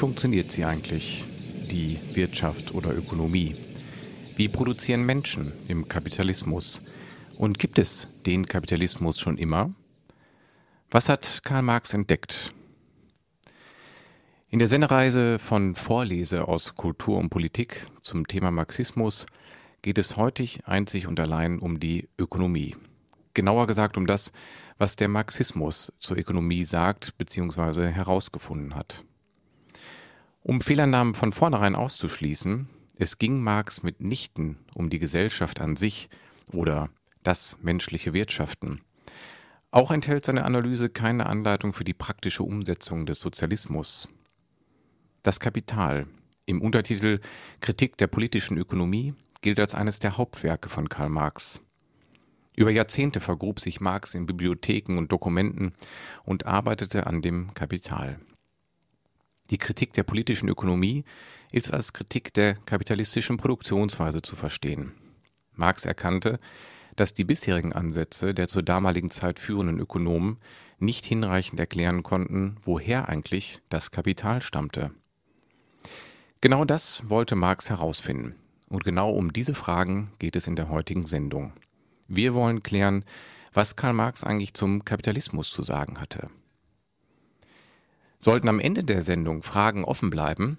Funktioniert sie eigentlich, die Wirtschaft oder Ökonomie? Wie produzieren Menschen im Kapitalismus? Und gibt es den Kapitalismus schon immer? Was hat Karl Marx entdeckt? In der Sendereise von Vorlese aus Kultur und Politik zum Thema Marxismus geht es heute einzig und allein um die Ökonomie. Genauer gesagt um das, was der Marxismus zur Ökonomie sagt bzw. herausgefunden hat. Um Fehlannahmen von vornherein auszuschließen, es ging Marx mitnichten um die Gesellschaft an sich oder das menschliche Wirtschaften. Auch enthält seine Analyse keine Anleitung für die praktische Umsetzung des Sozialismus. Das Kapital im Untertitel Kritik der politischen Ökonomie gilt als eines der Hauptwerke von Karl Marx. Über Jahrzehnte vergrub sich Marx in Bibliotheken und Dokumenten und arbeitete an dem Kapital. Die Kritik der politischen Ökonomie ist als Kritik der kapitalistischen Produktionsweise zu verstehen. Marx erkannte, dass die bisherigen Ansätze der zur damaligen Zeit führenden Ökonomen nicht hinreichend erklären konnten, woher eigentlich das Kapital stammte. Genau das wollte Marx herausfinden. Und genau um diese Fragen geht es in der heutigen Sendung. Wir wollen klären, was Karl Marx eigentlich zum Kapitalismus zu sagen hatte. Sollten am Ende der Sendung Fragen offen bleiben,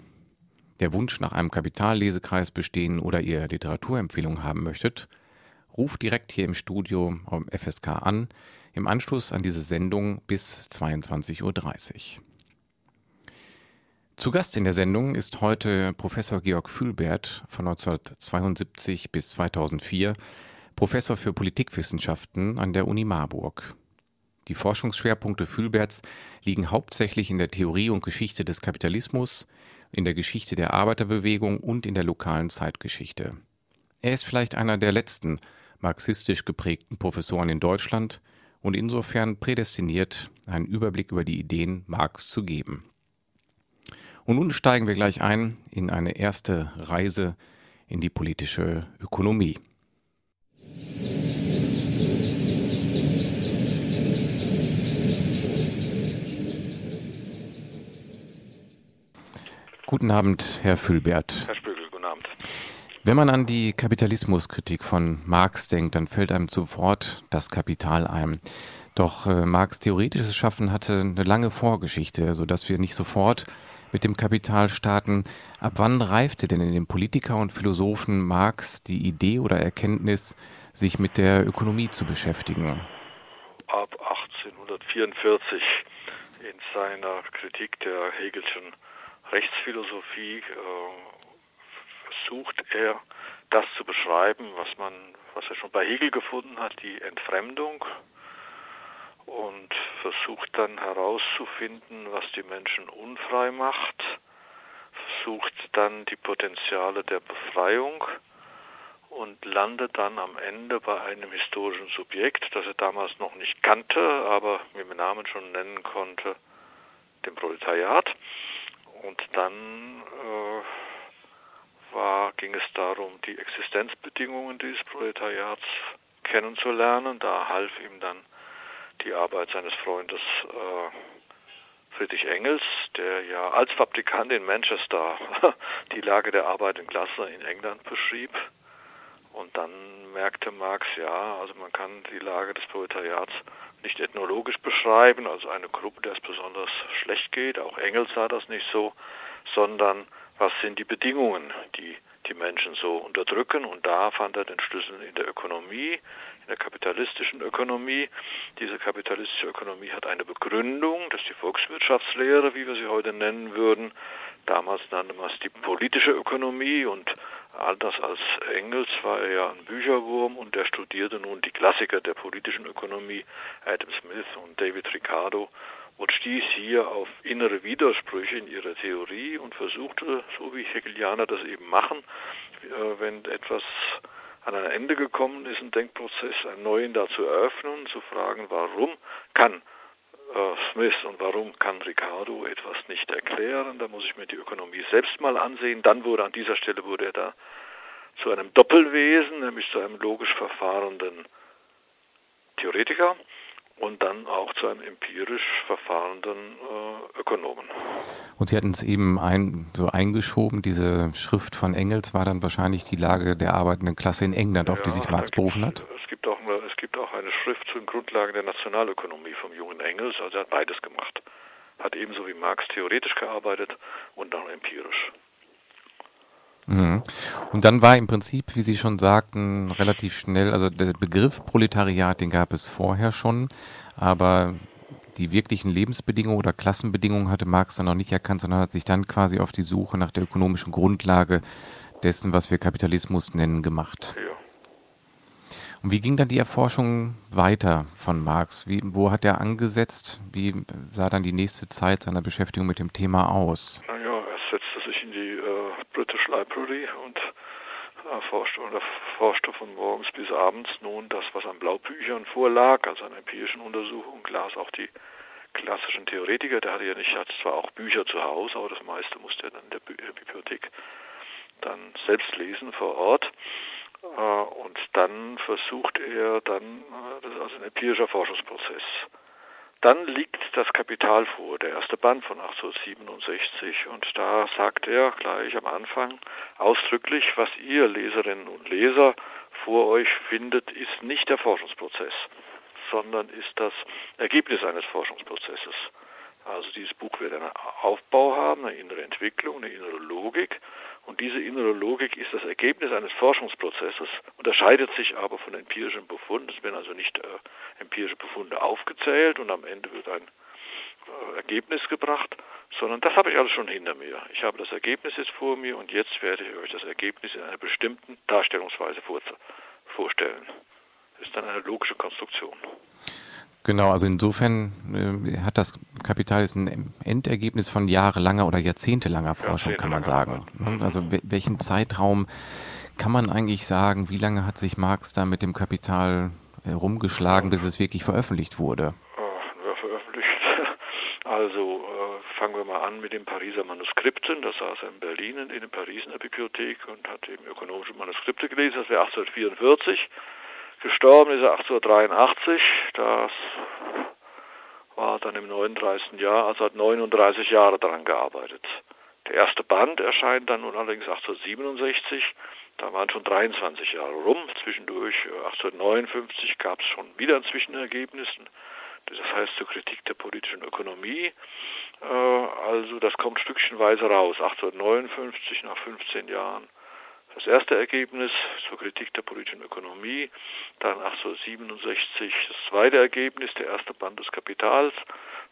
der Wunsch nach einem Kapitallesekreis bestehen oder ihr Literaturempfehlungen haben möchtet, ruft direkt hier im Studio am FSK an, im Anschluss an diese Sendung bis 22.30 Uhr. Zu Gast in der Sendung ist heute Professor Georg Fühlbert von 1972 bis 2004, Professor für Politikwissenschaften an der Uni Marburg. Die Forschungsschwerpunkte Fühlberts liegen hauptsächlich in der Theorie und Geschichte des Kapitalismus, in der Geschichte der Arbeiterbewegung und in der lokalen Zeitgeschichte. Er ist vielleicht einer der letzten marxistisch geprägten Professoren in Deutschland und insofern prädestiniert, einen Überblick über die Ideen Marx zu geben. Und nun steigen wir gleich ein in eine erste Reise in die politische Ökonomie. Guten Abend, Herr Füllbert. Herr Spögel, guten Abend. Wenn man an die Kapitalismuskritik von Marx denkt, dann fällt einem sofort das Kapital ein. Doch äh, Marx theoretisches Schaffen hatte eine lange Vorgeschichte, sodass wir nicht sofort mit dem Kapital starten. Ab wann reifte denn in den Politiker und Philosophen Marx die Idee oder Erkenntnis, sich mit der Ökonomie zu beschäftigen? Ab 1844 in seiner Kritik der Hegelschen Rechtsphilosophie äh, versucht er das zu beschreiben, was man, was er schon bei Hegel gefunden hat, die Entfremdung und versucht dann herauszufinden, was die Menschen unfrei macht, versucht dann die Potenziale der Befreiung und landet dann am Ende bei einem historischen Subjekt, das er damals noch nicht kannte, aber mit dem Namen schon nennen konnte, dem Proletariat. Und dann äh, war, ging es darum, die Existenzbedingungen dieses Proletariats kennenzulernen. Da half ihm dann die Arbeit seines Freundes äh, Friedrich Engels, der ja als Fabrikant in Manchester die Lage der arbeitenden Klasse in England beschrieb. Und dann merkte Marx, ja, also man kann die Lage des Proletariats nicht ethnologisch beschreiben, also eine Gruppe, der es besonders schlecht geht, auch Engels sah das nicht so, sondern was sind die Bedingungen, die die Menschen so unterdrücken. Und da fand er den Schlüssel in der Ökonomie, in der kapitalistischen Ökonomie. Diese kapitalistische Ökonomie hat eine Begründung, das ist die Volkswirtschaftslehre, wie wir sie heute nennen würden. Damals nannte man es die politische Ökonomie und anders als Engels war er ja ein Bücherwurm und der studierte nun die Klassiker der politischen Ökonomie, Adam Smith und David Ricardo und stieß hier auf innere Widersprüche in ihrer Theorie und versuchte, so wie Hegelianer das eben machen, äh, wenn etwas an ein Ende gekommen ist, ein Denkprozess, einen neuen da zu eröffnen, zu fragen, warum kann Smith und warum kann Ricardo etwas nicht erklären, da muss ich mir die Ökonomie selbst mal ansehen. Dann wurde an dieser Stelle wurde er da zu einem Doppelwesen, nämlich zu einem logisch verfahrenden Theoretiker und dann auch zu einem empirisch verfahrenden äh, Ökonomen. Und Sie hatten es eben ein, so eingeschoben, diese Schrift von Engels war dann wahrscheinlich die Lage der arbeitenden Klasse in England, auf ja, die sich Marx berufen hat? Es gibt, auch eine, es gibt auch eine Schrift zu den Grundlagen der Nationalökonomie vom jungen Engels, also er hat beides gemacht. Hat ebenso wie Marx theoretisch gearbeitet und auch empirisch. Mhm. Und dann war im Prinzip, wie Sie schon sagten, relativ schnell, also der Begriff Proletariat, den gab es vorher schon, aber die wirklichen Lebensbedingungen oder Klassenbedingungen hatte Marx dann noch nicht erkannt, sondern hat sich dann quasi auf die Suche nach der ökonomischen Grundlage dessen, was wir Kapitalismus nennen, gemacht. Ja. Und wie ging dann die Erforschung weiter von Marx? Wie, wo hat er angesetzt? Wie sah dann die nächste Zeit seiner Beschäftigung mit dem Thema aus? Naja, er setzte sich in die äh, British Library und erforschte und erforschte von morgens bis abends nun das, was an Blaubüchern vorlag, also an empirischen Untersuchungen, las auch die klassischen Theoretiker, der hatte ja nicht, hat zwar auch Bücher zu Hause, aber das meiste musste er dann in der Bibliothek dann selbst lesen vor Ort. Äh, und dann versucht er dann, äh, das ist also ein empirischer Forschungsprozess. Dann liegt das Kapital vor, der erste Band von 1867, und da sagt er gleich am Anfang ausdrücklich, was ihr Leserinnen und Leser vor euch findet, ist nicht der Forschungsprozess, sondern ist das Ergebnis eines Forschungsprozesses. Also dieses Buch wird einen Aufbau haben, eine innere Entwicklung, eine innere Logik, und diese innere Logik ist das Ergebnis eines Forschungsprozesses, unterscheidet sich aber von empirischem Befund. Es werden also nicht äh, empirische Befunde aufgezählt und am Ende wird ein äh, Ergebnis gebracht, sondern das habe ich alles schon hinter mir. Ich habe das Ergebnis jetzt vor mir und jetzt werde ich euch das Ergebnis in einer bestimmten Darstellungsweise vorstellen. Das ist dann eine logische Konstruktion. Genau, also insofern äh, hat das Kapital jetzt ein Endergebnis von jahrelanger oder jahrzehntelanger Forschung, kann man sagen. Also welchen Zeitraum kann man eigentlich sagen, wie lange hat sich Marx da mit dem Kapital herumgeschlagen, bis es wirklich veröffentlicht wurde? Ja, veröffentlicht. Also äh, fangen wir mal an mit den Pariser Manuskripten. Da saß er in Berlin in, der Bibliothek und hat eben ökonomische Manuskripte gelesen. Das wäre 1844. Gestorben ist er 1883, das war dann im 39. Jahr, also hat 39 Jahre daran gearbeitet. Der erste Band erscheint dann nun allerdings 1867, da waren schon 23 Jahre rum. Zwischendurch 1859 gab es schon wieder ein Zwischenergebnis, das heißt zur Kritik der politischen Ökonomie. Äh, also das kommt stückchenweise raus, 1859 nach 15 Jahren das erste Ergebnis zur Kritik der politischen Ökonomie, dann 1867 das zweite Ergebnis, der erste Band des Kapitals,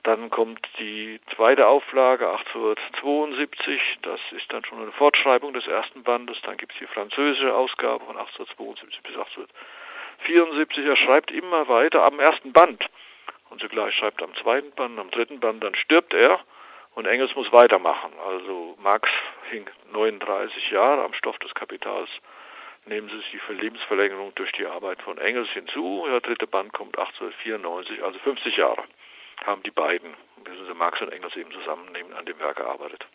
dann kommt die zweite Auflage 1872, das ist dann schon eine Fortschreibung des ersten Bandes, dann gibt es die französische Ausgabe von 1872 bis 1874. Er schreibt immer weiter am ersten Band. Und zugleich schreibt am zweiten Band, am dritten Band, dann stirbt er und Engels muss weitermachen. Also Marx hing 39 Jahre am Stoff des Kapitals. Nehmen Sie sich die Lebensverlängerung durch die Arbeit von Engels hinzu. Der dritte Band kommt 1894, also 50 Jahre haben die beiden, wissen Sie, Marx und Engels eben zusammen an dem Werk gearbeitet.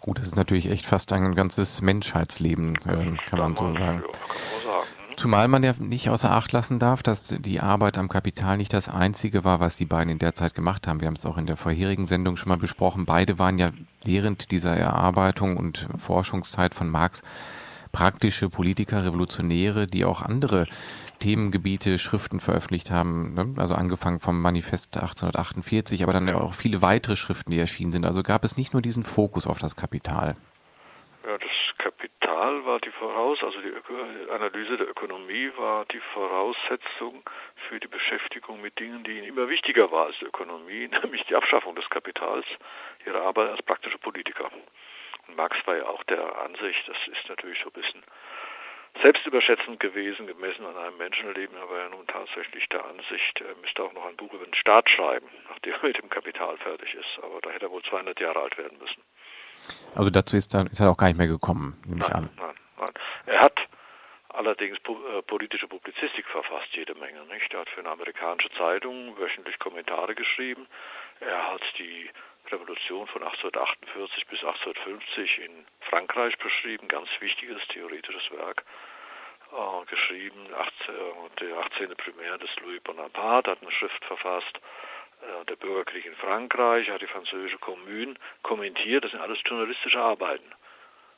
Gut, das ist natürlich echt fast ein ganzes Menschheitsleben, äh, kann man so sagen. Ja, kann man sagen. Zumal man ja nicht außer Acht lassen darf, dass die Arbeit am Kapital nicht das einzige war, was die beiden in der Zeit gemacht haben. Wir haben es auch in der vorherigen Sendung schon mal besprochen. Beide waren ja während dieser Erarbeitung und Forschungszeit von Marx praktische Politiker, Revolutionäre, die auch andere Themengebiete, Schriften veröffentlicht haben. Ne? Also angefangen vom Manifest 1848, aber dann auch viele weitere Schriften, die erschienen sind. Also gab es nicht nur diesen Fokus auf das Kapital. Ja, das Kapital Kapital war die Voraus, also die Analyse der Ökonomie war die Voraussetzung für die Beschäftigung mit Dingen, die ihnen immer wichtiger war als die Ökonomie, nämlich die Abschaffung des Kapitals, ihre Arbeit als praktische Politiker. Und Marx war ja auch der Ansicht, das ist natürlich so ein bisschen selbstüberschätzend gewesen, gemessen an einem Menschenleben, aber er nun tatsächlich der Ansicht, er müsste auch noch ein Buch über den Staat schreiben, nachdem er mit dem Kapital fertig ist. Aber da hätte er wohl 200 Jahre alt werden müssen. Also dazu ist, dann, ist er auch gar nicht mehr gekommen, nehme ich an. Nein, nein. Er hat allerdings äh, politische Publizistik verfasst, jede Menge. Nicht? Er hat für eine amerikanische Zeitung wöchentlich Kommentare geschrieben. Er hat die Revolution von 1848 bis 1850 in Frankreich beschrieben, ganz wichtiges theoretisches Werk äh, geschrieben. 18, der 18. Primär des Louis Bonaparte hat eine Schrift verfasst. Äh, der Bürgerkrieg in Frankreich hat die französische Kommune kommentiert. Das sind alles journalistische Arbeiten.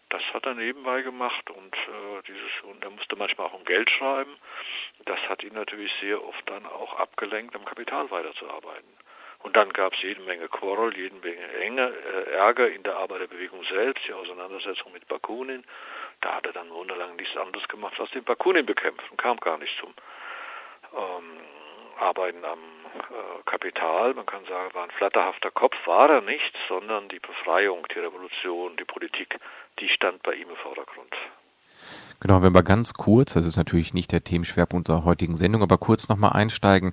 Das hat er nebenbei gemacht und äh, dieses und er musste manchmal auch um Geld schreiben. Das hat ihn natürlich sehr oft dann auch abgelenkt, am Kapital weiterzuarbeiten. Und dann gab es jede Menge Quarrel, jede Menge Enge, äh, Ärger in der Arbeiterbewegung selbst, die Auseinandersetzung mit Bakunin. Da hat er dann wunderlang nichts anderes gemacht, als den Bakunin bekämpft und kam gar nicht zum ähm, Arbeiten am Kapital. Man kann sagen, war ein flatterhafter Kopf, war er nicht, sondern die Befreiung, die Revolution, die Politik, die stand bei ihm im Vordergrund. Genau, wenn wir ganz kurz, das ist natürlich nicht der Themenschwerpunkt unserer heutigen Sendung, aber kurz nochmal einsteigen.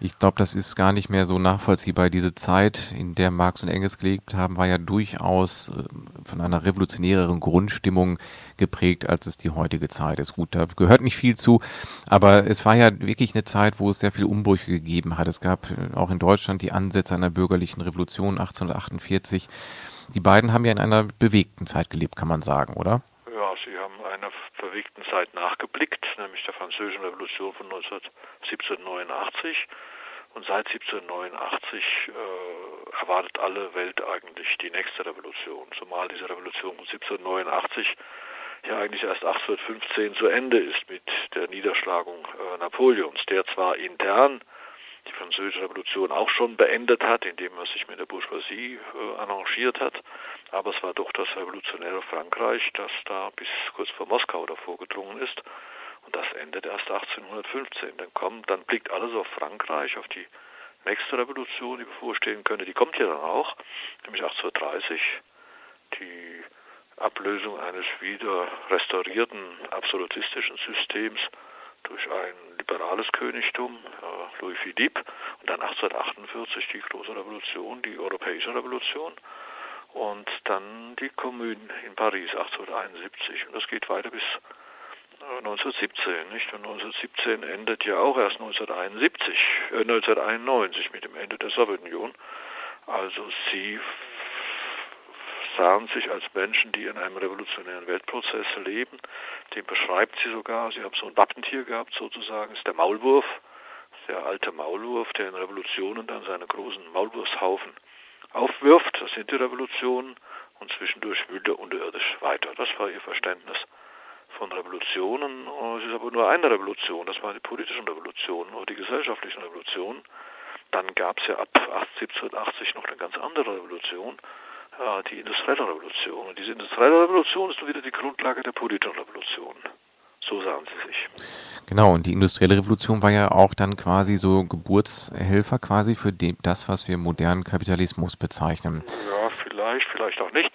Ich glaube, das ist gar nicht mehr so nachvollziehbar. Diese Zeit, in der Marx und Engels gelebt haben, war ja durchaus äh, von einer revolutionäreren Grundstimmung geprägt, als es die heutige Zeit ist. Gut, da gehört nicht viel zu, aber es war ja wirklich eine Zeit, wo es sehr viele Umbrüche gegeben hat. Es gab äh, auch in Deutschland die Ansätze einer bürgerlichen Revolution 1848. Die beiden haben ja in einer bewegten Zeit gelebt, kann man sagen, oder? Verwegten Zeit nachgeblickt, nämlich der Französischen Revolution von 1789. Und seit 1789 äh, erwartet alle Welt eigentlich die nächste Revolution, zumal diese Revolution von 1789 ja eigentlich erst 1815 zu Ende ist mit der Niederschlagung äh, Napoleons, der zwar intern die französische Revolution auch schon beendet hat, indem er sich mit der Bourgeoisie äh, arrangiert hat, aber es war doch das revolutionäre Frankreich, das da bis kurz vor Moskau davor gedrungen ist. Und das endet erst 1815. Dann kommt, dann blickt alles auf Frankreich, auf die nächste Revolution, die bevorstehen könnte. Die kommt ja dann auch, nämlich 1830, die Ablösung eines wieder restaurierten absolutistischen Systems durch ein liberales Königtum, äh, Louis Philippe, und dann 1848 die große Revolution, die europäische Revolution und dann die Kommune in Paris 1871 und das geht weiter bis 1917, äh, nicht? Und 1917 endet ja auch erst 1971, äh, 1991 mit dem Ende der Sowjetunion. Also sie sahen sich als Menschen, die in einem revolutionären Weltprozess leben. Den beschreibt sie sogar. Sie haben so ein Wappentier gehabt, sozusagen. Das ist der Maulwurf, der alte Maulwurf, der in Revolutionen dann seine großen Maulwurfshaufen aufwirft. Das sind die Revolutionen. Und zwischendurch wühlt er unterirdisch weiter. Das war ihr Verständnis von Revolutionen. Es ist aber nur eine Revolution. Das waren die politischen Revolutionen oder die gesellschaftlichen Revolutionen. Dann gab es ja ab 1780 noch eine ganz andere Revolution, die industrielle Revolution. Und diese industrielle Revolution ist nun wieder die Grundlage der politischen Revolution. So sahen sie sich. Genau, und die industrielle Revolution war ja auch dann quasi so Geburtshelfer quasi für das, was wir modernen Kapitalismus bezeichnen. Ja, vielleicht, vielleicht auch nicht.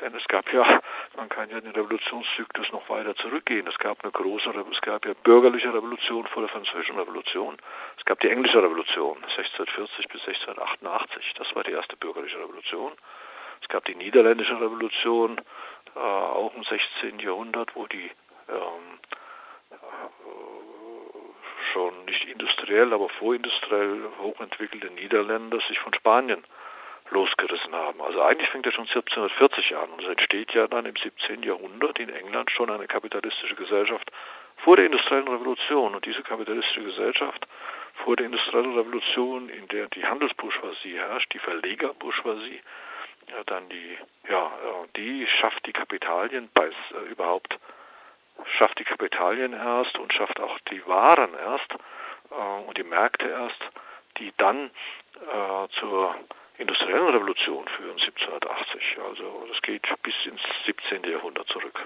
Denn es gab ja, man kann ja den Revolutionszyklus noch weiter zurückgehen. Es gab eine große, es gab ja bürgerliche Revolution vor der französischen Revolution. Es gab die englische Revolution 1640 bis 1688. Das war die erste bürgerliche Revolution. Es gab die niederländische Revolution, äh, auch im 16. Jahrhundert, wo die ähm, schon nicht industriell, aber vorindustriell hochentwickelte Niederländer sich von Spanien losgerissen haben. Also eigentlich fängt er schon 1740 an und es entsteht ja dann im 17. Jahrhundert in England schon eine kapitalistische Gesellschaft vor der industriellen Revolution. Und diese kapitalistische Gesellschaft vor der industriellen Revolution, in der die Handelsbourgeoisie herrscht, die Verlegerbourgeoisie, ja, dann die, ja, die schafft die Kapitalien bei, äh, überhaupt schafft die Kapitalien erst und schafft auch die Waren erst äh, und die Märkte erst, die dann äh, zur industriellen Revolution führen, 1780. Also das geht bis ins 17. Jahrhundert zurück.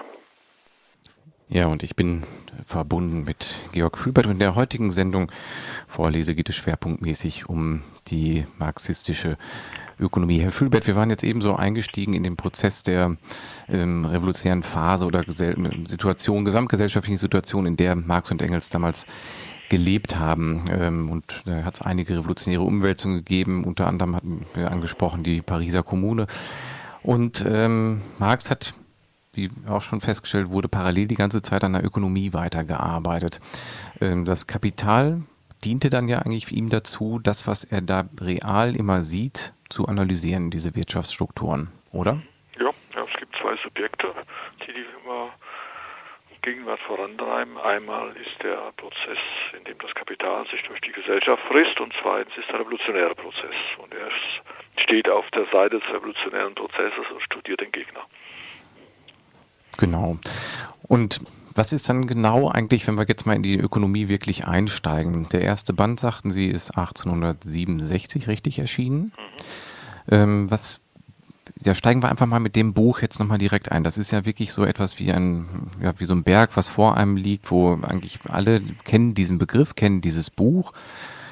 Ja, und ich bin verbunden mit Georg Fühlbert und in der heutigen Sendung Vorlese geht es schwerpunktmäßig um die marxistische Ökonomie. Herr Fühlbert, wir waren jetzt eben so eingestiegen in den Prozess der ähm, revolutionären Phase oder Gesell Situation, gesamtgesellschaftlichen Situation, in der Marx und Engels damals gelebt haben. Ähm, und da hat es einige revolutionäre Umwälzungen gegeben. Unter anderem hatten wir angesprochen die Pariser Kommune. Und ähm, Marx hat wie auch schon festgestellt wurde, parallel die ganze Zeit an der Ökonomie weitergearbeitet. Ähm, das Kapital diente dann ja eigentlich ihm dazu, das, was er da real immer sieht, zu analysieren, diese Wirtschaftsstrukturen, oder? Ja, ja es gibt zwei Subjekte, die die immer Gegenwart vorantreiben. Einmal ist der Prozess, in dem das Kapital sich durch die Gesellschaft frisst und zweitens ist der revolutionäre Prozess. Und er steht auf der Seite des revolutionären Prozesses und studiert den Gegner. Genau. Und was ist dann genau eigentlich, wenn wir jetzt mal in die Ökonomie wirklich einsteigen? Der erste Band, sagten Sie, ist 1867 richtig erschienen. Mhm. Ähm, was, ja, steigen wir einfach mal mit dem Buch jetzt nochmal direkt ein. Das ist ja wirklich so etwas wie ein, ja, wie so ein Berg, was vor einem liegt, wo eigentlich alle kennen diesen Begriff, kennen dieses Buch.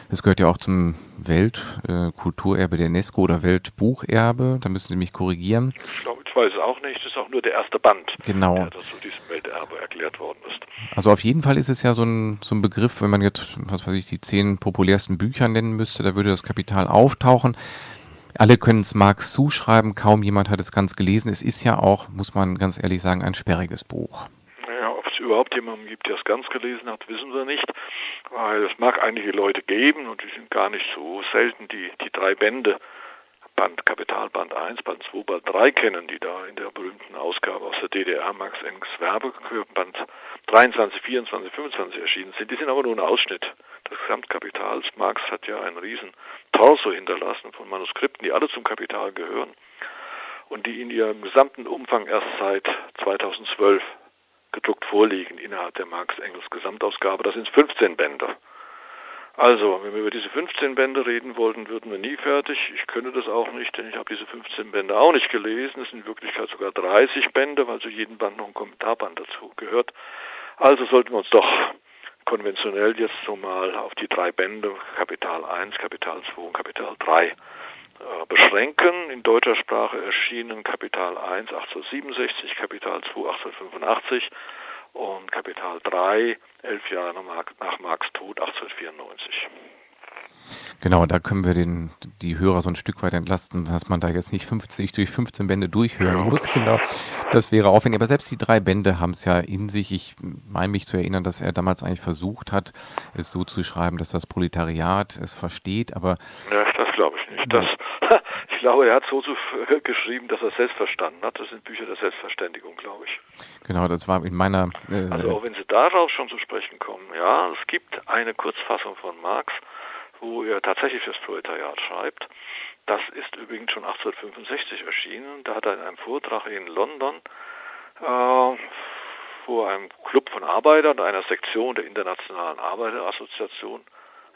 Es gehört ja auch zum Weltkulturerbe äh, der UNESCO oder Weltbucherbe. Da müssen Sie mich korrigieren. Ich glaube, ich weiß es auch nicht. Das ist auch nur der erste Band, genau. der zu diesem Welterbe erklärt worden ist. Also auf jeden Fall ist es ja so ein, so ein Begriff, wenn man jetzt, was weiß ich, die zehn populärsten Bücher nennen müsste, da würde das Kapital auftauchen. Alle können es Marx zuschreiben, kaum jemand hat es ganz gelesen. Es ist ja auch, muss man ganz ehrlich sagen, ein sperriges Buch überhaupt jemanden gibt, der es ganz gelesen hat, wissen wir nicht, weil es mag einige Leute geben und die sind gar nicht so selten, die die drei Bände, Band Kapitalband 1, Band 2, Band 3 kennen, die da in der berühmten Ausgabe aus der DDR Max Engels Werbeband 23, 24, 25 erschienen sind. Die sind aber nur ein Ausschnitt des Gesamtkapitals. Marx hat ja einen riesen Torso hinterlassen von Manuskripten, die alle zum Kapital gehören und die in ihrem gesamten Umfang erst seit 2012 gedruckt vorliegen innerhalb der Marx-Engels Gesamtausgabe. Das sind 15 Bände. Also, wenn wir über diese 15 Bände reden wollten, würden wir nie fertig. Ich könnte das auch nicht, denn ich habe diese 15 Bände auch nicht gelesen. Es sind in Wirklichkeit sogar 30 Bände, weil zu jedem Band noch ein Kommentarband dazu gehört. Also sollten wir uns doch konventionell jetzt so mal auf die drei Bände, Kapital 1, Kapital 2 und Kapital 3 äh, beschränken. In deutscher Sprache erschienen Kapital 1 1867, Kapital 2 1885 und Kapital 3 elf Jahre nach Marx Tod 1894. Genau, da können wir den, die Hörer so ein Stück weit entlasten, dass man da jetzt nicht 50 durch 15 Bände durchhören muss. Genau, das wäre aufwendig. Aber selbst die drei Bände haben es ja in sich. Ich meine mich zu erinnern, dass er damals eigentlich versucht hat, es so zu schreiben, dass das Proletariat es versteht. Aber ja, das glaube ich nicht. Das, ich glaube, er hat so geschrieben, dass er es selbst verstanden hat. Das sind Bücher der Selbstverständigung, glaube ich. Genau, das war in meiner. Äh, also auch wenn Sie darauf schon zu sprechen kommen, ja, es gibt eine Kurzfassung von Marx, wo er tatsächlich das Proletariat schreibt. Das ist übrigens schon 1865 erschienen. Da hat er in einem Vortrag in London äh, vor einem Club von Arbeitern, einer Sektion der Internationalen Arbeiterassoziation,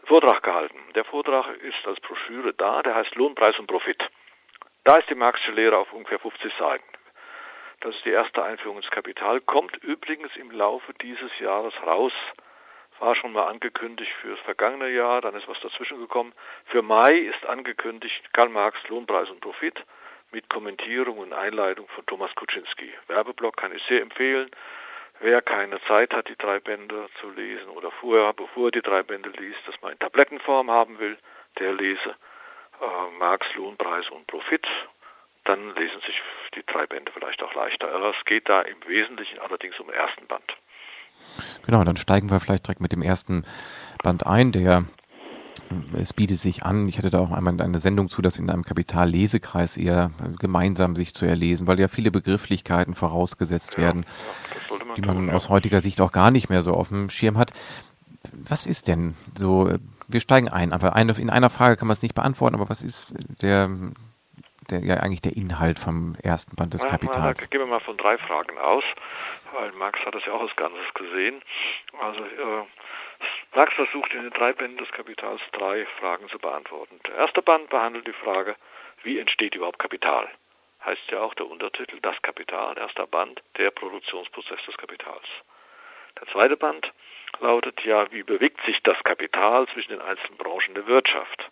Vortrag gehalten. Der Vortrag ist als Broschüre da, der heißt Lohnpreis und Profit. Da ist die Marxische Lehre auf ungefähr 50 Seiten. Das ist die erste Einführung ins Kapital, kommt übrigens im Laufe dieses Jahres raus. War schon mal angekündigt für das vergangene Jahr, dann ist was dazwischen gekommen. Für Mai ist angekündigt Karl Marx Lohnpreis und Profit mit Kommentierung und Einleitung von Thomas Kuczynski. Werbeblock kann ich sehr empfehlen. Wer keine Zeit hat, die drei Bände zu lesen oder vorher, bevor er die drei Bände liest, das mal in Tablettenform haben will, der lese äh, Marx, Lohnpreis und Profit. Dann lesen sich die drei Bände vielleicht auch leichter. Aber es geht da im Wesentlichen allerdings um den ersten Band. Genau, dann steigen wir vielleicht direkt mit dem ersten Band ein, der es bietet sich an, ich hatte da auch einmal eine Sendung zu, das in einem Kapitallesekreis eher gemeinsam sich zu erlesen, weil ja viele Begrifflichkeiten vorausgesetzt ja, werden, man die man tun, aus ja. heutiger Sicht auch gar nicht mehr so auf dem Schirm hat. Was ist denn so, wir steigen ein, aber eine, in einer Frage kann man es nicht beantworten, aber was ist der, der, ja eigentlich der Inhalt vom ersten Band des Kapitals? Na, gehen wir mal von drei Fragen aus, weil Marx hat das ja auch als Ganzes gesehen. Also äh, Marx versucht in den drei Bänden des Kapitals drei Fragen zu beantworten. Der erste Band behandelt die Frage, wie entsteht überhaupt Kapital? Heißt ja auch der Untertitel Das Kapital, erster Band, der Produktionsprozess des Kapitals. Der zweite Band lautet ja, wie bewegt sich das Kapital zwischen den einzelnen Branchen der Wirtschaft?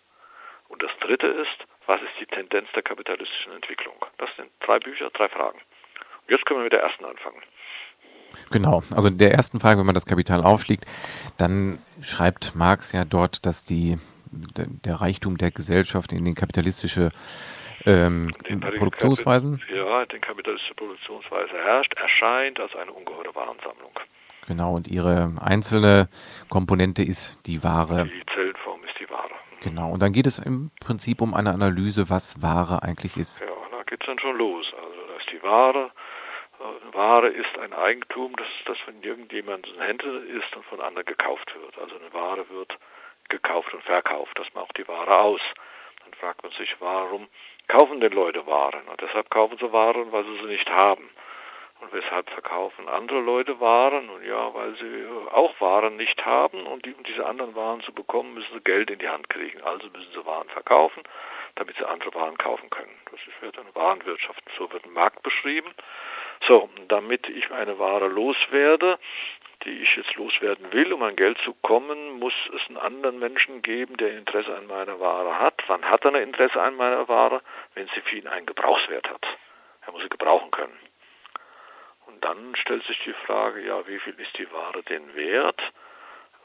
Und das dritte ist, was ist die Tendenz der kapitalistischen Entwicklung? Das sind drei Bücher, drei Fragen. Und jetzt können wir mit der ersten anfangen. Genau, also in der ersten Frage, wenn man das Kapital aufschlägt, dann schreibt Marx ja dort, dass die, der Reichtum der Gesellschaft in den kapitalistische ähm, Produktionsweisen. Ja, den kapitalistische Produktionsweise herrscht, erscheint als eine ungeheure Warensammlung. Genau, und ihre einzelne Komponente ist die Ware. Die Zellenform ist die Ware. Genau, und dann geht es im Prinzip um eine Analyse, was Ware eigentlich ist. Ja, da geht es dann schon los. Also da ist die Ware. Äh, Ware ist ein Eigentum, das, das von irgendjemandem Händen ist und von anderen gekauft wird. Also eine Ware wird gekauft und verkauft. Das macht die Ware aus. Dann fragt man sich, warum kaufen denn Leute Waren? Und deshalb kaufen sie Waren, weil sie sie nicht haben. Und weshalb verkaufen andere Leute Waren? Und ja, weil sie auch Waren nicht haben und um diese anderen Waren zu bekommen, müssen sie Geld in die Hand kriegen. Also müssen sie Waren verkaufen, damit sie andere Waren kaufen können. Das wird eine Warenwirtschaft. So wird ein Markt beschrieben. So, damit ich eine Ware loswerde, die ich jetzt loswerden will, um an Geld zu kommen, muss es einen anderen Menschen geben, der Interesse an meiner Ware hat. Wann hat er ein Interesse an meiner Ware? Wenn sie für ihn einen Gebrauchswert hat. Er muss sie gebrauchen können. Dann stellt sich die Frage, ja, wie viel ist die Ware denn wert?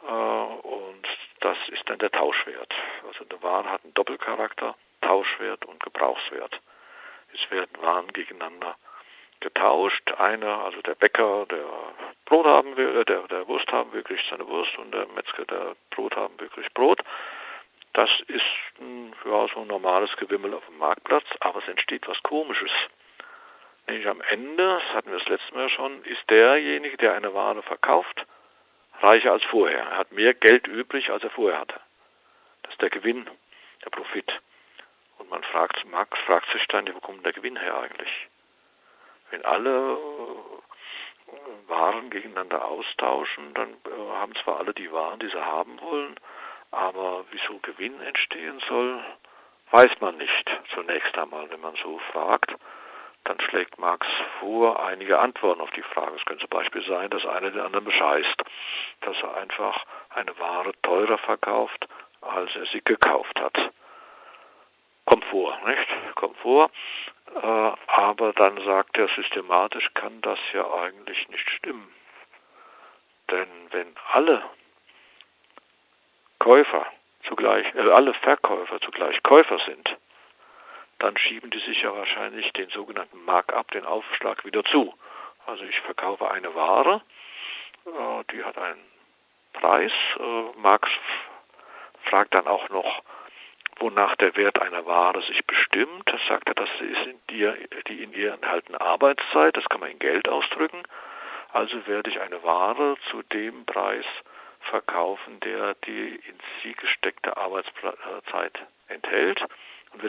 Äh, und das ist dann der Tauschwert. Also eine Ware hat einen Doppelcharakter, Tauschwert und Gebrauchswert. Es werden Waren gegeneinander getauscht. Einer, also der Bäcker, der Brot haben will, äh, der, der Wurst haben will, kriegt seine Wurst und der Metzger, der Brot haben will, kriegt Brot. Das ist ein, ja, so ein normales Gewimmel auf dem Marktplatz, aber es entsteht was Komisches. Nämlich am Ende, das hatten wir das letzte Mal schon, ist derjenige, der eine Ware verkauft, reicher als vorher. Er hat mehr Geld übrig, als er vorher hatte. Das ist der Gewinn, der Profit. Und man fragt, Marx fragt sich dann, wo kommt der Gewinn her eigentlich? Wenn alle äh, Waren gegeneinander austauschen, dann äh, haben zwar alle die Waren, die sie haben wollen, aber wieso Gewinn entstehen soll, weiß man nicht zunächst einmal, wenn man so fragt dann schlägt Marx vor einige Antworten auf die Frage. Es könnte zum Beispiel sein, dass einer den anderen bescheißt, dass er einfach eine Ware teurer verkauft, als er sie gekauft hat. Kommt vor, nicht? Kommt vor. Äh, aber dann sagt er, systematisch kann das ja eigentlich nicht stimmen. Denn wenn alle Käufer zugleich, äh, alle Verkäufer zugleich Käufer sind, dann schieben die sich ja wahrscheinlich den sogenannten Markup, den Aufschlag wieder zu. Also ich verkaufe eine Ware, äh, die hat einen Preis. Äh, Marx fragt dann auch noch, wonach der Wert einer Ware sich bestimmt. Das sagt er, das ist in dir, die in ihr enthaltene Arbeitszeit, das kann man in Geld ausdrücken. Also werde ich eine Ware zu dem Preis verkaufen, der die in sie gesteckte Arbeitszeit enthält.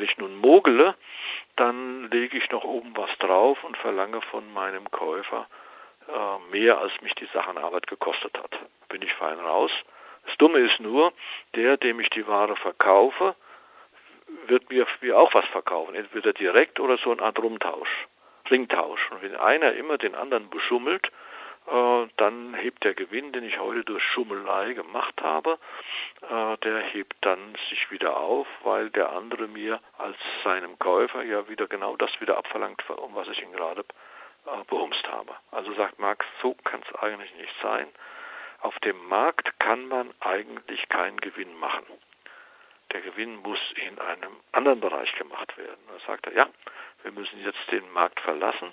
Ich nun mogele, dann lege ich noch oben was drauf und verlange von meinem Käufer äh, mehr, als mich die Sachenarbeit gekostet hat. Bin ich fein raus. Das Dumme ist nur, der, dem ich die Ware verkaufe, wird mir, mir auch was verkaufen. Entweder direkt oder so eine Art Rumtausch, Ringtausch. Und wenn einer immer den anderen beschummelt, äh, dann hebt der Gewinn, den ich heute durch Schummelei gemacht habe, äh, der hebt dann sich wieder auf, weil der andere mir als seinem Käufer ja wieder genau das wieder abverlangt, um was ich ihn gerade äh, behumst habe. Also sagt Marx, so kann es eigentlich nicht sein. Auf dem Markt kann man eigentlich keinen Gewinn machen. Der Gewinn muss in einem anderen Bereich gemacht werden. Da sagt er, ja, wir müssen jetzt den Markt verlassen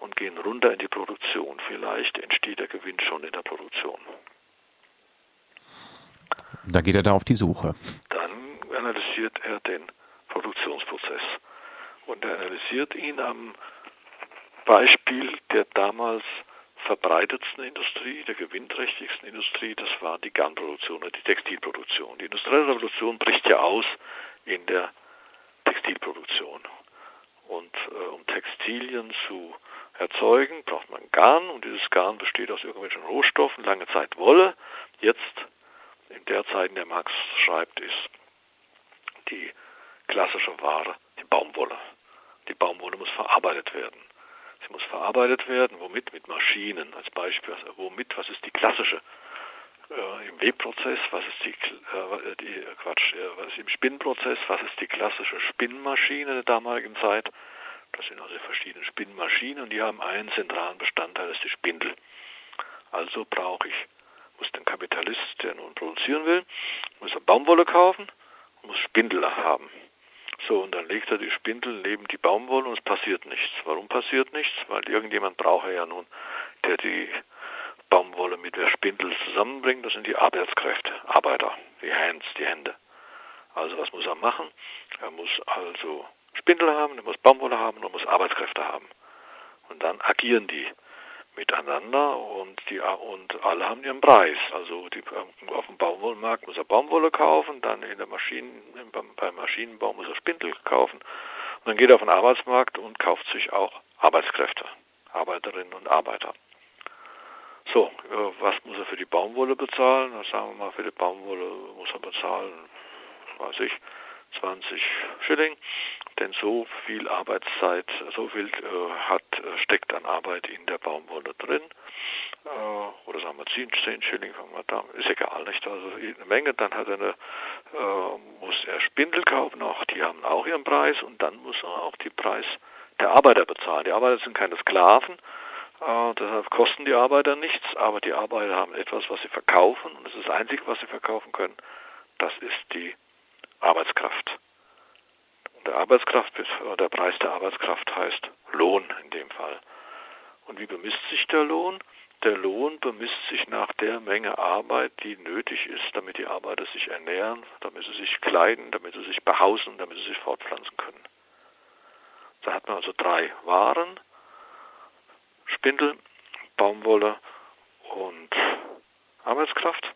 und gehen runter in die Produktion. Vielleicht entsteht der Gewinn schon in der Produktion. Da geht er da auf die Suche. Dann analysiert er den Produktionsprozess. Und er analysiert ihn am Beispiel der damals verbreitetsten Industrie, der gewinnträchtigsten Industrie, das war die Garnproduktion oder die Textilproduktion. Die industrielle Revolution bricht ja aus in der Textilproduktion. Und äh, um Textilien zu erzeugen, braucht man Garn und dieses Garn besteht aus irgendwelchen Rohstoffen, lange Zeit Wolle. Jetzt, in der Zeit, in der Marx schreibt, ist die klassische Ware die Baumwolle. Die Baumwolle muss verarbeitet werden. Sie muss verarbeitet werden. Womit? Mit Maschinen als Beispiel. Also womit? Was ist die klassische? Äh, Im Webprozess, was ist die, äh, die Quatsch, äh, was ist im Spinnprozess, was ist die klassische Spinnmaschine der damaligen Zeit? Das sind also verschiedene Spinnmaschinen und die haben einen zentralen Bestandteil, das ist die Spindel. Also brauche ich, muss den Kapitalist, der nun produzieren will, muss er Baumwolle kaufen muss Spindel haben. So, und dann legt er die Spindel neben die Baumwolle und es passiert nichts. Warum passiert nichts? Weil irgendjemand braucht er ja nun, der die Baumwolle mit der Spindel zusammenbringt. Das sind die Arbeitskräfte, Arbeiter, die Hands, die Hände. Also was muss er machen? Er muss also Spindel haben, er muss Baumwolle haben und er muss Arbeitskräfte haben. Und dann agieren die miteinander und die und alle haben ihren Preis. Also die, auf dem Baumwollmarkt muss er Baumwolle kaufen, dann in der Maschinen, beim Maschinenbau muss er Spindel kaufen und dann geht er auf den Arbeitsmarkt und kauft sich auch Arbeitskräfte, Arbeiterinnen und Arbeiter. So, äh, was muss er für die Baumwolle bezahlen? Sagen wir mal, für die Baumwolle muss er bezahlen, weiß ich, 20 Schilling, denn so viel Arbeitszeit, so viel äh, hat, äh, steckt an Arbeit in der Baumwolle drin. Äh, oder sagen wir 10, 10 Schilling, fangen wir da, ist egal, nicht? Also eine Menge, dann hat er eine, äh, muss er Spindel kaufen, auch die haben auch ihren Preis und dann muss er auch den Preis der Arbeiter bezahlen. Die Arbeiter sind keine Sklaven, äh, deshalb kosten die Arbeiter nichts, aber die Arbeiter haben etwas, was sie verkaufen und das ist das Einzige, was sie verkaufen können. Das ist die Arbeitskraft. Und der Arbeitskraft, der Preis der Arbeitskraft heißt Lohn in dem Fall. Und wie bemisst sich der Lohn? Der Lohn bemisst sich nach der Menge Arbeit, die nötig ist, damit die Arbeiter sich ernähren, damit sie sich kleiden, damit sie sich behausen, damit sie sich fortpflanzen können. Da hat man also drei Waren, Spindel, Baumwolle und Arbeitskraft.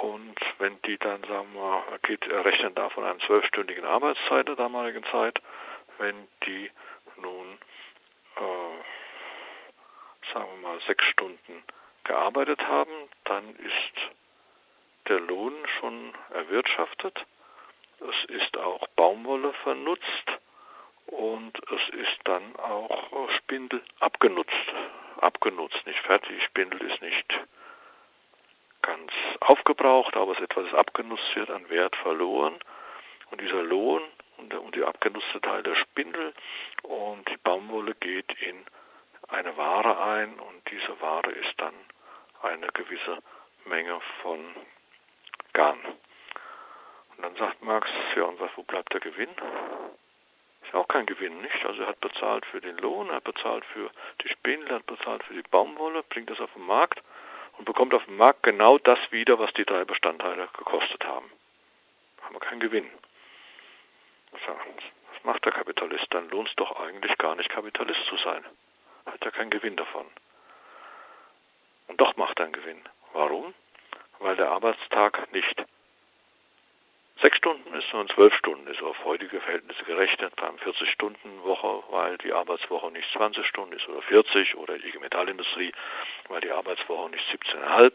Und wenn die dann, sagen wir, geht, rechnen da von einer zwölfstündigen Arbeitszeit der damaligen Zeit, wenn die nun, äh, sagen wir mal, sechs Stunden gearbeitet haben, dann ist der Lohn schon erwirtschaftet. Es ist auch Baumwolle vernutzt und es ist dann auch Spindel abgenutzt. Abgenutzt, nicht fertig. Spindel ist nicht ganz aufgebraucht, aber es etwas abgenutzt wird an Wert verloren. Und dieser Lohn und, der, und die abgenutzte Teil der Spindel und die Baumwolle geht in eine Ware ein und diese Ware ist dann eine gewisse Menge von Garn. Und dann sagt Marx, ja, und was, wo bleibt der Gewinn? Ist auch kein Gewinn, nicht? Also er hat bezahlt für den Lohn, er hat bezahlt für die Spindel, er hat bezahlt für die Baumwolle, bringt das auf den Markt und bekommt auf dem Markt genau das wieder, was die drei Bestandteile gekostet haben. Haben wir keinen Gewinn. Was macht der Kapitalist? Dann lohnt es doch eigentlich gar nicht, Kapitalist zu sein. Hat ja keinen Gewinn davon. Und doch macht er einen Gewinn. Warum? Weil der Arbeitstag nicht sechs Stunden ist, sondern zwölf Stunden ist auf heutige Verhältnisse gerechnet beim 40-Stunden-Woche, weil die Arbeitswoche nicht 20 Stunden ist oder 40 oder die Metallindustrie, weil die Arbeitswoche nicht 17,5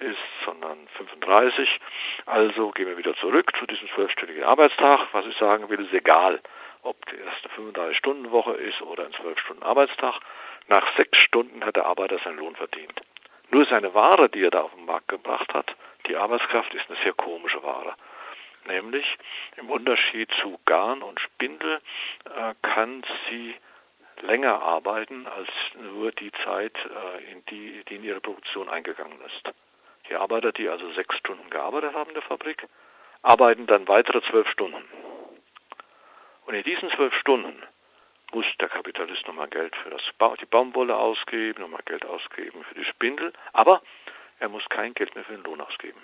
ist, sondern 35. Also gehen wir wieder zurück zu diesem zwölfstündigen Arbeitstag. Was ich sagen will, ist egal, ob das eine 35-Stunden-Woche ist oder ein 12-Stunden-Arbeitstag. Nach sechs Stunden hat der Arbeiter seinen Lohn verdient. Nur seine Ware, die er da auf den Markt gebracht hat, die Arbeitskraft, ist eine sehr komische Ware. Nämlich im Unterschied zu Garn und Spindel äh, kann sie länger arbeiten als nur die Zeit, äh, in die, die in ihre Produktion eingegangen ist. Die Arbeiter, die also sechs Stunden gearbeitet haben in der Fabrik, arbeiten dann weitere zwölf Stunden. Und in diesen zwölf Stunden muss der Kapitalist nochmal Geld für das ba die Baumwolle ausgeben, nochmal Geld ausgeben für die Spindel, aber er muss kein Geld mehr für den Lohn ausgeben.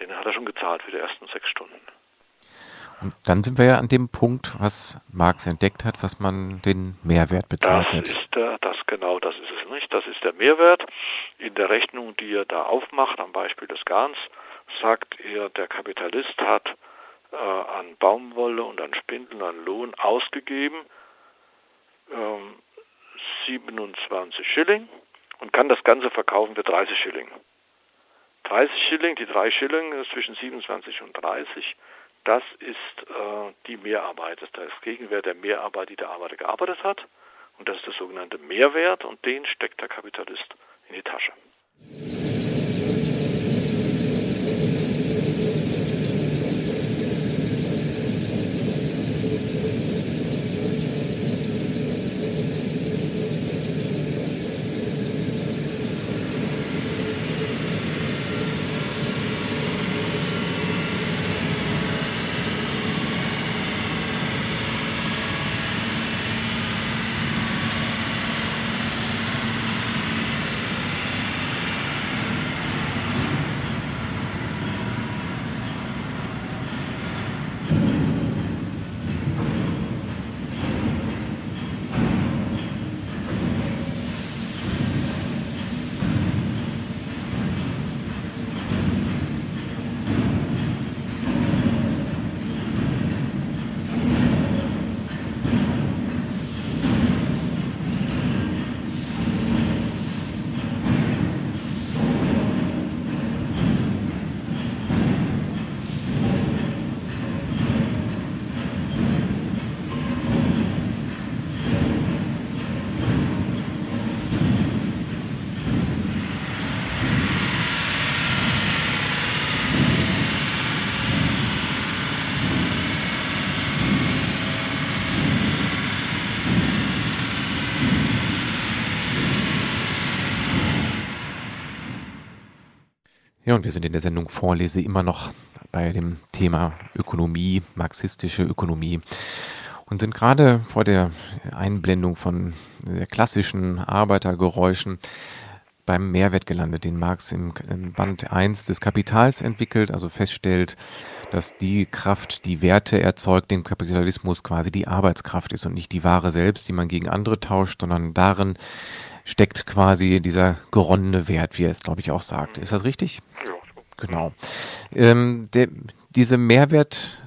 Den hat er schon gezahlt für die ersten sechs Stunden. Und dann sind wir ja an dem Punkt, was Marx entdeckt hat, was man den Mehrwert bezeichnet. Das ist der, das genau, das ist es nicht. Das ist der Mehrwert. In der Rechnung, die er da aufmacht, am Beispiel des Garns, sagt er, der Kapitalist hat äh, an Baumwolle und an Spindeln, an Lohn ausgegeben ähm, 27 Schilling und kann das Ganze verkaufen für 30 Schilling. 30 Schilling, die drei Schilling zwischen 27 und 30, das ist äh, die Mehrarbeit, das ist der Gegenwert der Mehrarbeit, die der Arbeiter gearbeitet hat. Und das ist der sogenannte Mehrwert und den steckt der Kapitalist in die Tasche. Und wir sind in der Sendung Vorlese immer noch bei dem Thema Ökonomie, marxistische Ökonomie. Und sind gerade vor der Einblendung von sehr klassischen Arbeitergeräuschen beim Mehrwert gelandet, den Marx im, Band 1 des Kapitals entwickelt, also feststellt, dass die Kraft, die Werte erzeugt, dem Kapitalismus quasi die Arbeitskraft ist und nicht die Ware selbst, die man gegen andere tauscht, sondern darin steckt quasi dieser geronnene Wert, wie er es, glaube ich, auch sagt. Ist das richtig? Ja. Genau. Ähm, der, diese Mehrwert,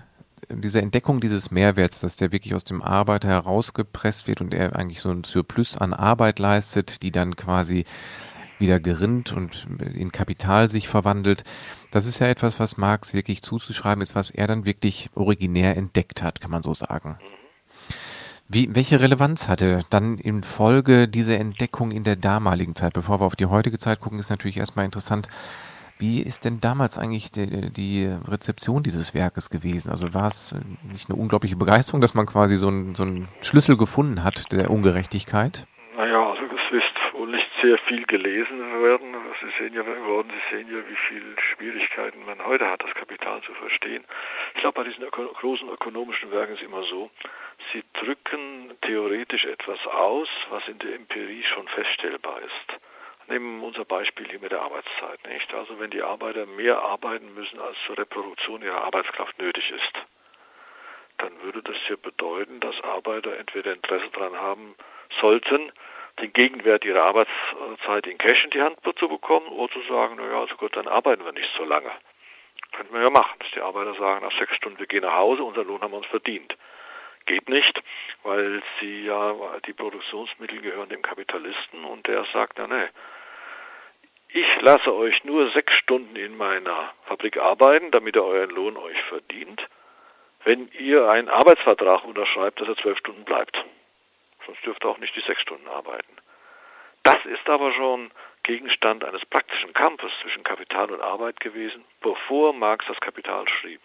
diese Entdeckung dieses Mehrwerts, dass der wirklich aus dem Arbeiter herausgepresst wird und er eigentlich so ein Surplus an Arbeit leistet, die dann quasi wieder gerinnt und in Kapital sich verwandelt. Das ist ja etwas, was Marx wirklich zuzuschreiben ist, was er dann wirklich originär entdeckt hat, kann man so sagen. Wie, welche Relevanz hatte dann in Folge diese Entdeckung in der damaligen Zeit? Bevor wir auf die heutige Zeit gucken, ist natürlich erstmal interessant, wie ist denn damals eigentlich die, die, Rezeption dieses Werkes gewesen? Also war es nicht eine unglaubliche Begeisterung, dass man quasi so einen, so Schlüssel gefunden hat der Ungerechtigkeit? Naja, also es ist wohl nicht sehr viel gelesen werden. Sie sehen ja worden, Sie sehen ja, wie viele Schwierigkeiten man heute hat, das Kapital zu verstehen. Ich glaube, bei diesen öko großen ökonomischen Werken ist es immer so, Sie drücken theoretisch etwas aus, was in der Empirie schon feststellbar ist. Nehmen wir unser Beispiel hier mit der Arbeitszeit, nicht? Also wenn die Arbeiter mehr arbeiten müssen, als zur Reproduktion ihrer Arbeitskraft nötig ist, dann würde das ja bedeuten, dass Arbeiter entweder Interesse daran haben sollten, den Gegenwert ihrer Arbeitszeit in Cash in die Hand zu bekommen oder zu sagen, naja, also gut, dann arbeiten wir nicht so lange. Könnten wir ja machen, dass die Arbeiter sagen, nach sechs Stunden, wir gehen nach Hause, unser Lohn haben wir uns verdient. Geht nicht, weil sie ja, die Produktionsmittel gehören dem Kapitalisten und der sagt, na ne, ich lasse euch nur sechs Stunden in meiner Fabrik arbeiten, damit ihr euren Lohn euch verdient, wenn ihr einen Arbeitsvertrag unterschreibt, dass er zwölf Stunden bleibt. Sonst dürft ihr auch nicht die sechs Stunden arbeiten. Das ist aber schon Gegenstand eines praktischen Kampfes zwischen Kapital und Arbeit gewesen, bevor Marx das Kapital schrieb.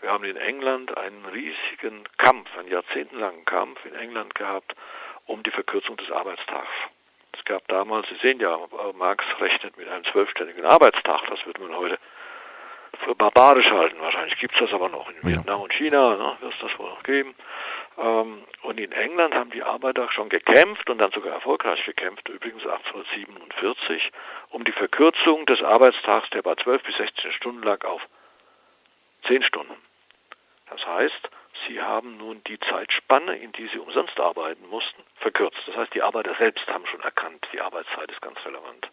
Wir haben in England einen riesigen Kampf, einen jahrzehntelangen Kampf in England gehabt um die Verkürzung des Arbeitstags. Es gab damals, Sie sehen ja, Marx rechnet mit einem zwölfständigen Arbeitstag. Das würde man heute für barbarisch halten. Wahrscheinlich gibt es das aber noch in Vietnam und China, ne, wird es das wohl noch geben. Ähm, und in England haben die Arbeiter schon gekämpft und dann sogar erfolgreich gekämpft, übrigens 1847, um die Verkürzung des Arbeitstags, der bei 12 bis 16 Stunden lag, auf 10 Stunden. Das heißt, sie haben nun die Zeitspanne, in die sie umsonst arbeiten mussten, verkürzt. Das heißt, die Arbeiter selbst haben schon erkannt, die Arbeitszeit ist ganz relevant.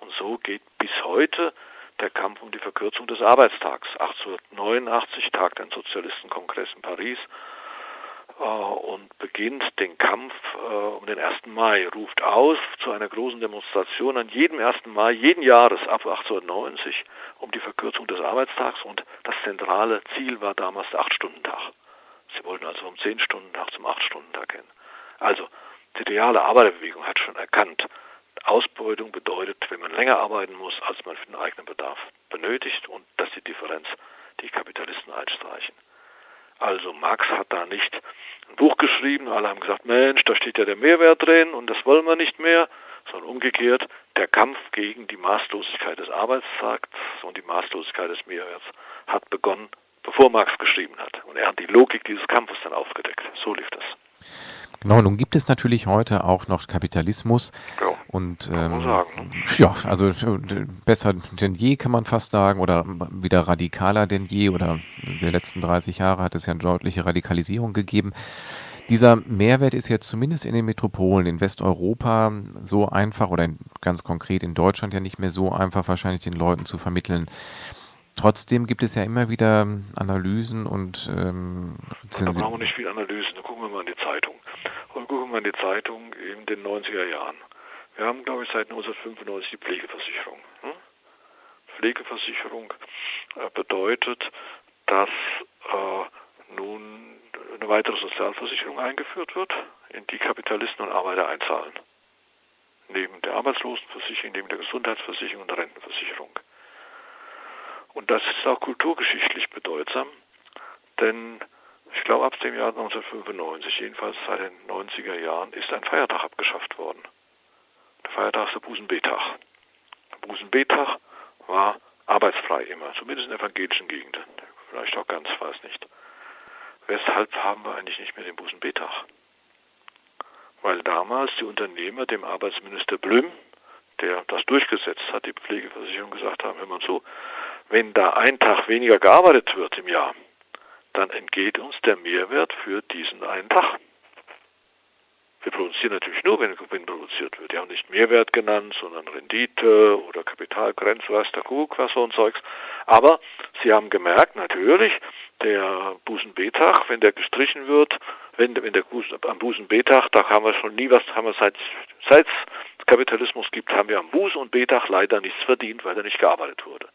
Und so geht bis heute der Kampf um die Verkürzung des Arbeitstags. 1889 tagt ein Sozialistenkongress in Paris und beginnt den Kampf äh, um den 1. Mai, ruft aus zu einer großen Demonstration an jedem 1. Mai jeden Jahres ab 1890 um die Verkürzung des Arbeitstags und das zentrale Ziel war damals der 8-Stunden-Tag. Sie wollten also vom 10-Stunden-Tag zum 8-Stunden-Tag hin. Also, die reale Arbeiterbewegung hat schon erkannt, Ausbeutung bedeutet, wenn man länger arbeiten muss, als man für den eigenen Bedarf benötigt und das ist die Differenz, die Kapitalisten einstreichen. Also Marx hat da nicht ein Buch geschrieben, alle haben gesagt, Mensch, da steht ja der Mehrwert drin und das wollen wir nicht mehr, sondern umgekehrt, der Kampf gegen die Maßlosigkeit des Arbeitstakts und die Maßlosigkeit des Mehrwerts hat begonnen, bevor Marx geschrieben hat. Und er hat die Logik dieses Kampfes dann aufgedeckt. So lief das. Genau, nun gibt es natürlich heute auch noch Kapitalismus. Ja, und ähm, sagen, ne? ja, also besser denn je kann man fast sagen, oder wieder radikaler denn je, oder der letzten 30 Jahre hat es ja eine deutliche Radikalisierung gegeben. Dieser Mehrwert ist jetzt zumindest in den Metropolen in Westeuropa so einfach oder ganz konkret in Deutschland ja nicht mehr so einfach wahrscheinlich den Leuten zu vermitteln. Trotzdem gibt es ja immer wieder Analysen und ähm, Da brauchen wir nicht viel Analysen. Gucken wir mal in die Zeitung. Gucken wir in die Zeitung in den 90er Jahren. Wir haben, glaube ich, seit 1995 die Pflegeversicherung. Hm? Pflegeversicherung äh, bedeutet, dass äh, nun eine weitere Sozialversicherung eingeführt wird, in die Kapitalisten und Arbeiter einzahlen. Neben der Arbeitslosenversicherung, neben der Gesundheitsversicherung und der Rentenversicherung. Und das ist auch kulturgeschichtlich bedeutsam, denn ich glaube, ab dem Jahr 1995, jedenfalls seit den 90er Jahren, ist ein Feiertag abgeschafft worden. Der Feiertag ist der Busenbetag. Der Busenbetag war arbeitsfrei immer, zumindest in evangelischen Gegenden. Vielleicht auch ganz, weiß nicht. Weshalb haben wir eigentlich nicht mehr den Busenbetag? Weil damals die Unternehmer dem Arbeitsminister Blüm, der das durchgesetzt hat, die Pflegeversicherung gesagt haben, hör mal zu, wenn da ein Tag weniger gearbeitet wird im Jahr, dann entgeht uns der Mehrwert für diesen einen Tag. Wir produzieren natürlich nur, wenn Gewinn produziert wird. Die haben nicht Mehrwert genannt, sondern Rendite oder Kapitalgrenze, weiß der Kuckuck, was so ein Zeugs. Aber sie haben gemerkt, natürlich, der Busen-B-Tag, wenn der gestrichen wird, wenn, wenn der Busen, am Busen-B-Tag, da haben wir schon nie was, haben wir seit, seit es Kapitalismus gibt, haben wir am Busen- und B-Tag leider nichts verdient, weil er nicht gearbeitet wurde.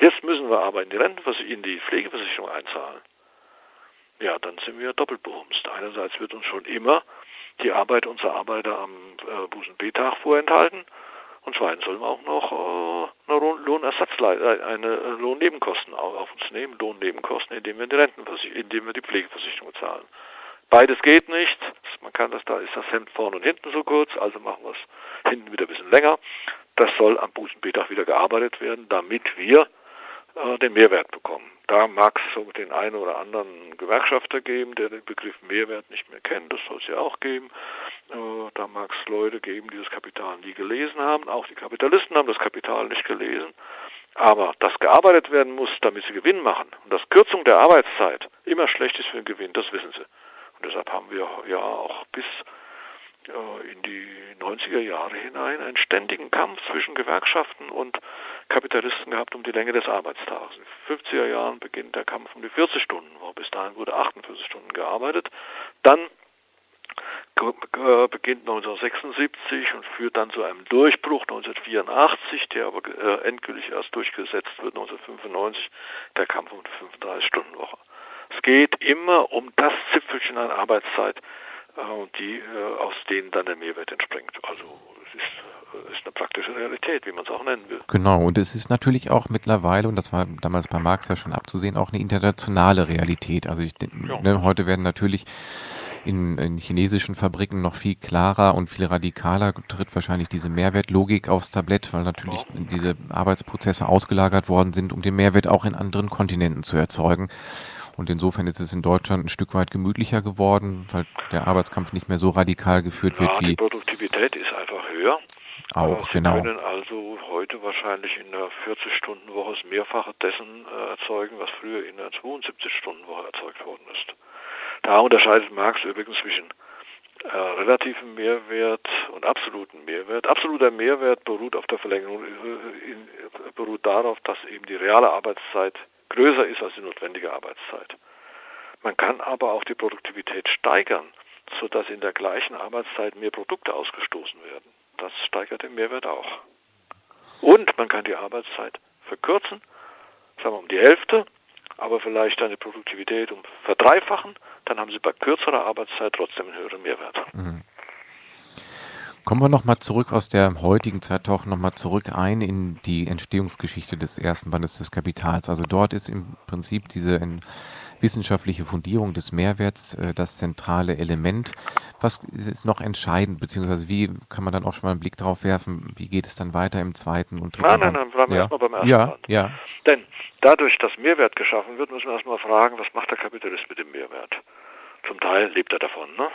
Jetzt müssen wir aber in die Rentenversicherung, in die Pflegeversicherung einzahlen. Ja, dann sind wir doppelt behumst. Einerseits wird uns schon immer die Arbeit unserer Arbeiter am äh, Busen-B-Tag vorenthalten. Und zweitens sollen wir auch noch äh, eine Lohnersatzleistung, äh, eine äh, Lohnnebenkosten auf uns nehmen, Lohnnebenkosten, indem wir die Rentenversicherung, indem wir die Pflegeversicherung zahlen. Beides geht nicht. Man kann das, da ist das Hemd vorne und hinten so kurz, also machen wir es hinten wieder ein bisschen länger. Das soll am Busenbetag wieder gearbeitet werden, damit wir äh, den Mehrwert bekommen. Da mag es so den einen oder anderen Gewerkschafter geben, der den Begriff Mehrwert nicht mehr kennt. Das soll es ja auch geben. Äh, da mag es Leute geben, die das Kapital nie gelesen haben. Auch die Kapitalisten haben das Kapital nicht gelesen. Aber dass gearbeitet werden muss, damit sie Gewinn machen und dass Kürzung der Arbeitszeit immer schlecht ist für den Gewinn, das wissen sie. Und deshalb haben wir ja auch bis äh, in die 90er Jahre hinein einen ständigen Kampf zwischen Gewerkschaften und Kapitalisten gehabt um die Länge des Arbeitstages. In den 50er Jahren beginnt der Kampf um die 40 Stunden. Bis dahin wurde 48 Stunden gearbeitet. Dann beginnt 1976 und führt dann zu einem Durchbruch 1984, der aber äh, endgültig erst durchgesetzt wird 1995, der Kampf um die 35-Stunden-Woche. Es geht immer um das Zipfelchen an Arbeitszeit, äh, die, äh, aus denen dann der Mehrwert entspringt. Also es ist ist eine praktische Realität, wie man es auch nennen will. Genau, und es ist natürlich auch mittlerweile, und das war damals bei Marx ja schon abzusehen, auch eine internationale Realität. Also ich, ja. ne, heute werden natürlich in, in, chinesischen Fabriken noch viel klarer und viel radikaler tritt wahrscheinlich diese Mehrwertlogik aufs Tablett, weil natürlich ja. diese Arbeitsprozesse ausgelagert worden sind, um den Mehrwert auch in anderen Kontinenten zu erzeugen. Und insofern ist es in Deutschland ein Stück weit gemütlicher geworden, weil der Arbeitskampf nicht mehr so radikal geführt ja, wird wie. Die Produktivität ist einfach höher. Auch, Sie genau. können also heute wahrscheinlich in einer 40-Stunden-Woche das Mehrfache dessen äh, erzeugen, was früher in einer 72-Stunden-Woche erzeugt worden ist. Da unterscheidet Marx übrigens zwischen äh, relativen Mehrwert und absoluten Mehrwert. Absoluter Mehrwert beruht auf der Verlängerung, äh, in, beruht darauf, dass eben die reale Arbeitszeit größer ist als die notwendige Arbeitszeit. Man kann aber auch die Produktivität steigern, sodass in der gleichen Arbeitszeit mehr Produkte ausgestoßen werden. Das steigert den Mehrwert auch. Und man kann die Arbeitszeit verkürzen, sagen wir um die Hälfte, aber vielleicht eine Produktivität um verdreifachen, dann haben Sie bei kürzerer Arbeitszeit trotzdem einen höheren Mehrwert. Mhm. Kommen wir nochmal zurück aus der heutigen Zeit doch nochmal zurück ein in die Entstehungsgeschichte des ersten Bandes des Kapitals. Also dort ist im Prinzip diese wissenschaftliche Fundierung des Mehrwerts äh, das zentrale Element. Was ist noch entscheidend, beziehungsweise wie kann man dann auch schon mal einen Blick drauf werfen, wie geht es dann weiter im zweiten und dritten Nein, nein, nein, bleiben wir ja. erstmal beim ersten ja, Band. Ja. Denn dadurch, dass Mehrwert geschaffen wird, müssen wir erstmal fragen, was macht der Kapitalist mit dem Mehrwert? Zum Teil lebt er davon, ne?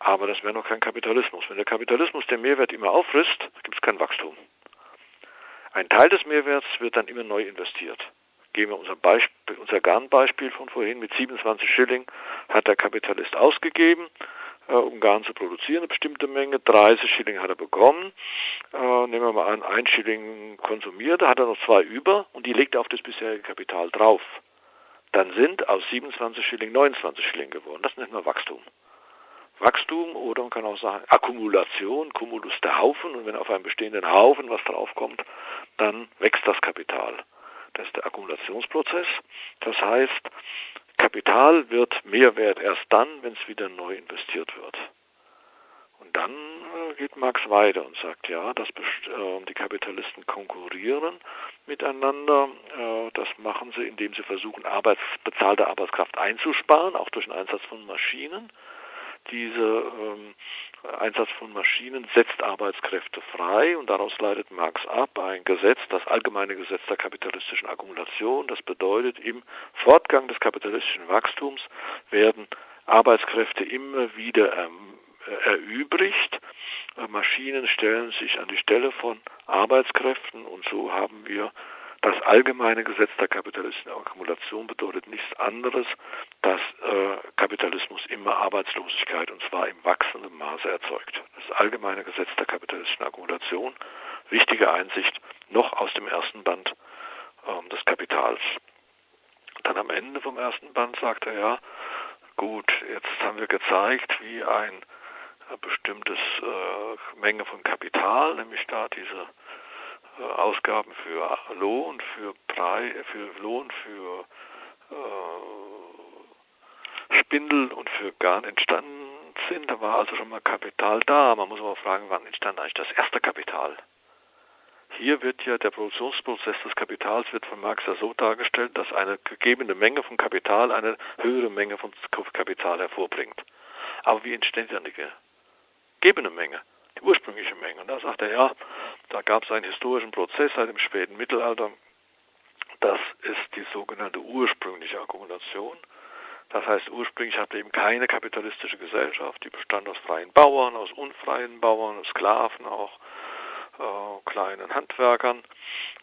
Aber das wäre noch kein Kapitalismus. Wenn der Kapitalismus den Mehrwert immer auffrisst, gibt es kein Wachstum. Ein Teil des Mehrwerts wird dann immer neu investiert. Gehen wir unser, Beispiel, unser Garnbeispiel von vorhin mit 27 Schilling hat der Kapitalist ausgegeben, äh, um Garn zu produzieren, eine bestimmte Menge. 30 Schilling hat er bekommen. Äh, nehmen wir mal an, ein Schilling konsumiert, da hat er noch zwei über und die legt er auf das bisherige Kapital drauf. Dann sind aus 27 Schilling 29 Schilling geworden. Das nennt man Wachstum. Wachstum oder man kann auch sagen Akkumulation, Cumulus der Haufen und wenn auf einem bestehenden Haufen was draufkommt, dann wächst das Kapital. Das ist der Akkumulationsprozess. Das heißt, Kapital wird mehr wert erst dann, wenn es wieder neu investiert wird. Und dann äh, geht Marx weiter und sagt, ja, dass äh, die Kapitalisten konkurrieren miteinander. Äh, das machen sie, indem sie versuchen, Arbeits bezahlte Arbeitskraft einzusparen, auch durch den Einsatz von Maschinen. Diese ähm, Einsatz von Maschinen setzt Arbeitskräfte frei und daraus leitet Marx ab ein Gesetz, das allgemeine Gesetz der kapitalistischen Akkumulation. Das bedeutet, im Fortgang des kapitalistischen Wachstums werden Arbeitskräfte immer wieder ähm, erübrigt. Maschinen stellen sich an die Stelle von Arbeitskräften und so haben wir das allgemeine Gesetz der kapitalistischen Akkumulation bedeutet nichts anderes, dass äh, Kapitalismus immer Arbeitslosigkeit und zwar im wachsenden Maße erzeugt. Das allgemeine Gesetz der kapitalistischen Akkumulation, wichtige Einsicht noch aus dem ersten Band äh, des Kapitals. Dann am Ende vom ersten Band sagt er ja, gut, jetzt haben wir gezeigt, wie ein äh, bestimmtes äh, Menge von Kapital, nämlich da diese äh, Ausgaben für Lohn, für Preis, für Lohn, für äh, Spindel und für Garn entstanden sind. Da war also schon mal Kapital da. Man muss aber fragen, wann entstand eigentlich das erste Kapital? Hier wird ja der Produktionsprozess des Kapitals wird von Marx ja so dargestellt, dass eine gegebene Menge von Kapital eine höhere Menge von Kapital hervorbringt. Aber wie entsteht dann die gegebene Menge? die ursprüngliche Menge. Und da sagt er, ja, da gab es einen historischen Prozess seit dem späten Mittelalter. Das ist die sogenannte ursprüngliche Akkumulation. Das heißt, ursprünglich hatte eben keine kapitalistische Gesellschaft, die bestand aus freien Bauern, aus unfreien Bauern, Sklaven auch, äh, kleinen Handwerkern.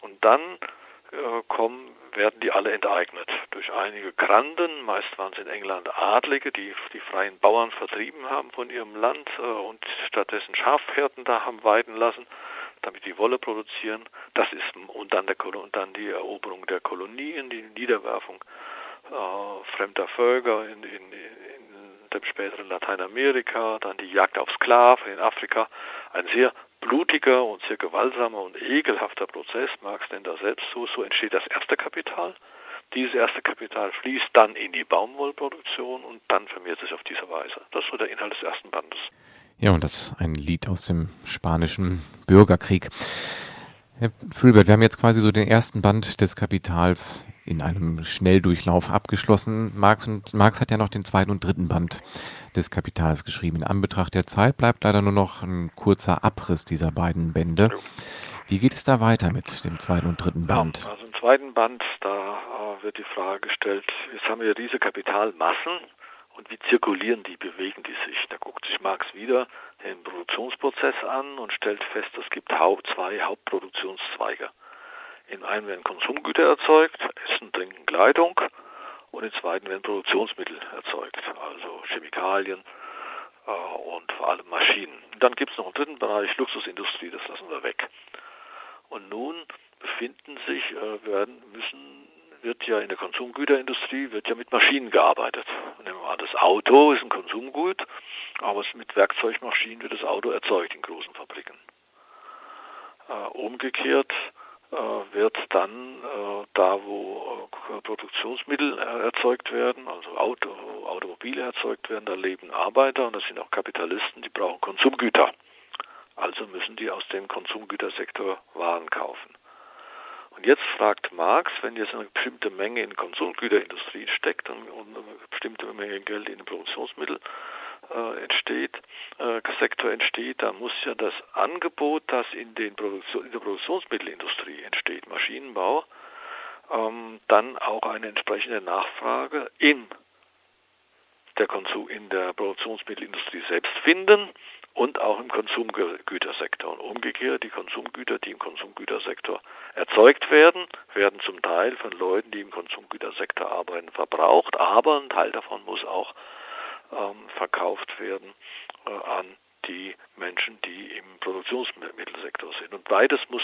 Und dann äh, kommen, werden die alle enteignet durch einige Granden. Meist waren es in England Adlige, die die freien Bauern vertrieben haben von ihrem Land äh, und stattdessen Schafhirten da haben weiden lassen, damit die Wolle produzieren. Das ist und dann, der, und dann die Eroberung der Kolonien, die Niederwerfung äh, fremder Völker in, in, in dem späteren Lateinamerika, dann die Jagd auf Sklaven in Afrika. Ein sehr blutiger und sehr gewaltsamer und ekelhafter Prozess, Marx nennt das selbst so, so entsteht das erste Kapital. Dieses erste Kapital fließt dann in die Baumwollproduktion und dann vermehrt sich auf diese Weise. Das ist so der Inhalt des ersten Bandes. Ja, und das ist ein Lied aus dem spanischen Bürgerkrieg. Herr Fülbert, wir haben jetzt quasi so den ersten Band des Kapitals in einem Schnelldurchlauf abgeschlossen. Marx, und, Marx hat ja noch den zweiten und dritten Band des Kapitals geschrieben. In Anbetracht der Zeit bleibt leider nur noch ein kurzer Abriss dieser beiden Bände. Wie geht es da weiter mit dem zweiten und dritten Band? Ja, also im zweiten Band, da äh, wird die Frage gestellt, jetzt haben wir diese Kapitalmassen und wie zirkulieren die, bewegen die sich? Da guckt sich Marx wieder den Produktionsprozess an und stellt fest, es gibt zwei Hauptproduktionszweige. In einem werden Konsumgüter erzeugt, Essen, Trinken, Kleidung und im zweiten werden Produktionsmittel erzeugt, also Chemikalien äh, und vor allem Maschinen. Dann gibt es noch einen dritten Bereich, Luxusindustrie, das lassen wir weg. Und nun befinden sich, äh, werden, müssen, wird ja in der Konsumgüterindustrie wird ja mit Maschinen gearbeitet. Nehmen wir an, das Auto ist ein Konsumgut, aber mit Werkzeugmaschinen wird das Auto erzeugt in großen Fabriken. Äh, umgekehrt wird dann äh, da, wo äh, Produktionsmittel erzeugt werden, also Auto, Automobile erzeugt werden, da leben Arbeiter und das sind auch Kapitalisten, die brauchen Konsumgüter. Also müssen die aus dem Konsumgütersektor Waren kaufen. Und jetzt fragt Marx, wenn jetzt eine bestimmte Menge in Konsumgüterindustrie steckt und, eine bestimmte Menge Geld in Produktionsmittel äh, entsteht, äh, Sektor entsteht, dann muss ja das Angebot, das in, den Produktion, in der Produktionsmittelindustrie entsteht, Maschinenbau, ähm, dann auch eine entsprechende Nachfrage in der, Konsum, in der Produktionsmittelindustrie selbst finden und auch im Konsumgütersektor. Und umgekehrt, die Konsumgüter, die im Konsumgütersektor erzeugt werden, werden zum Teil von Leuten, die im Konsumgütersektor arbeiten, verbraucht, aber ein Teil davon muss auch ähm, verkauft werden äh, an die Menschen, die im Produktionsmittelsektor sind. Und beides muss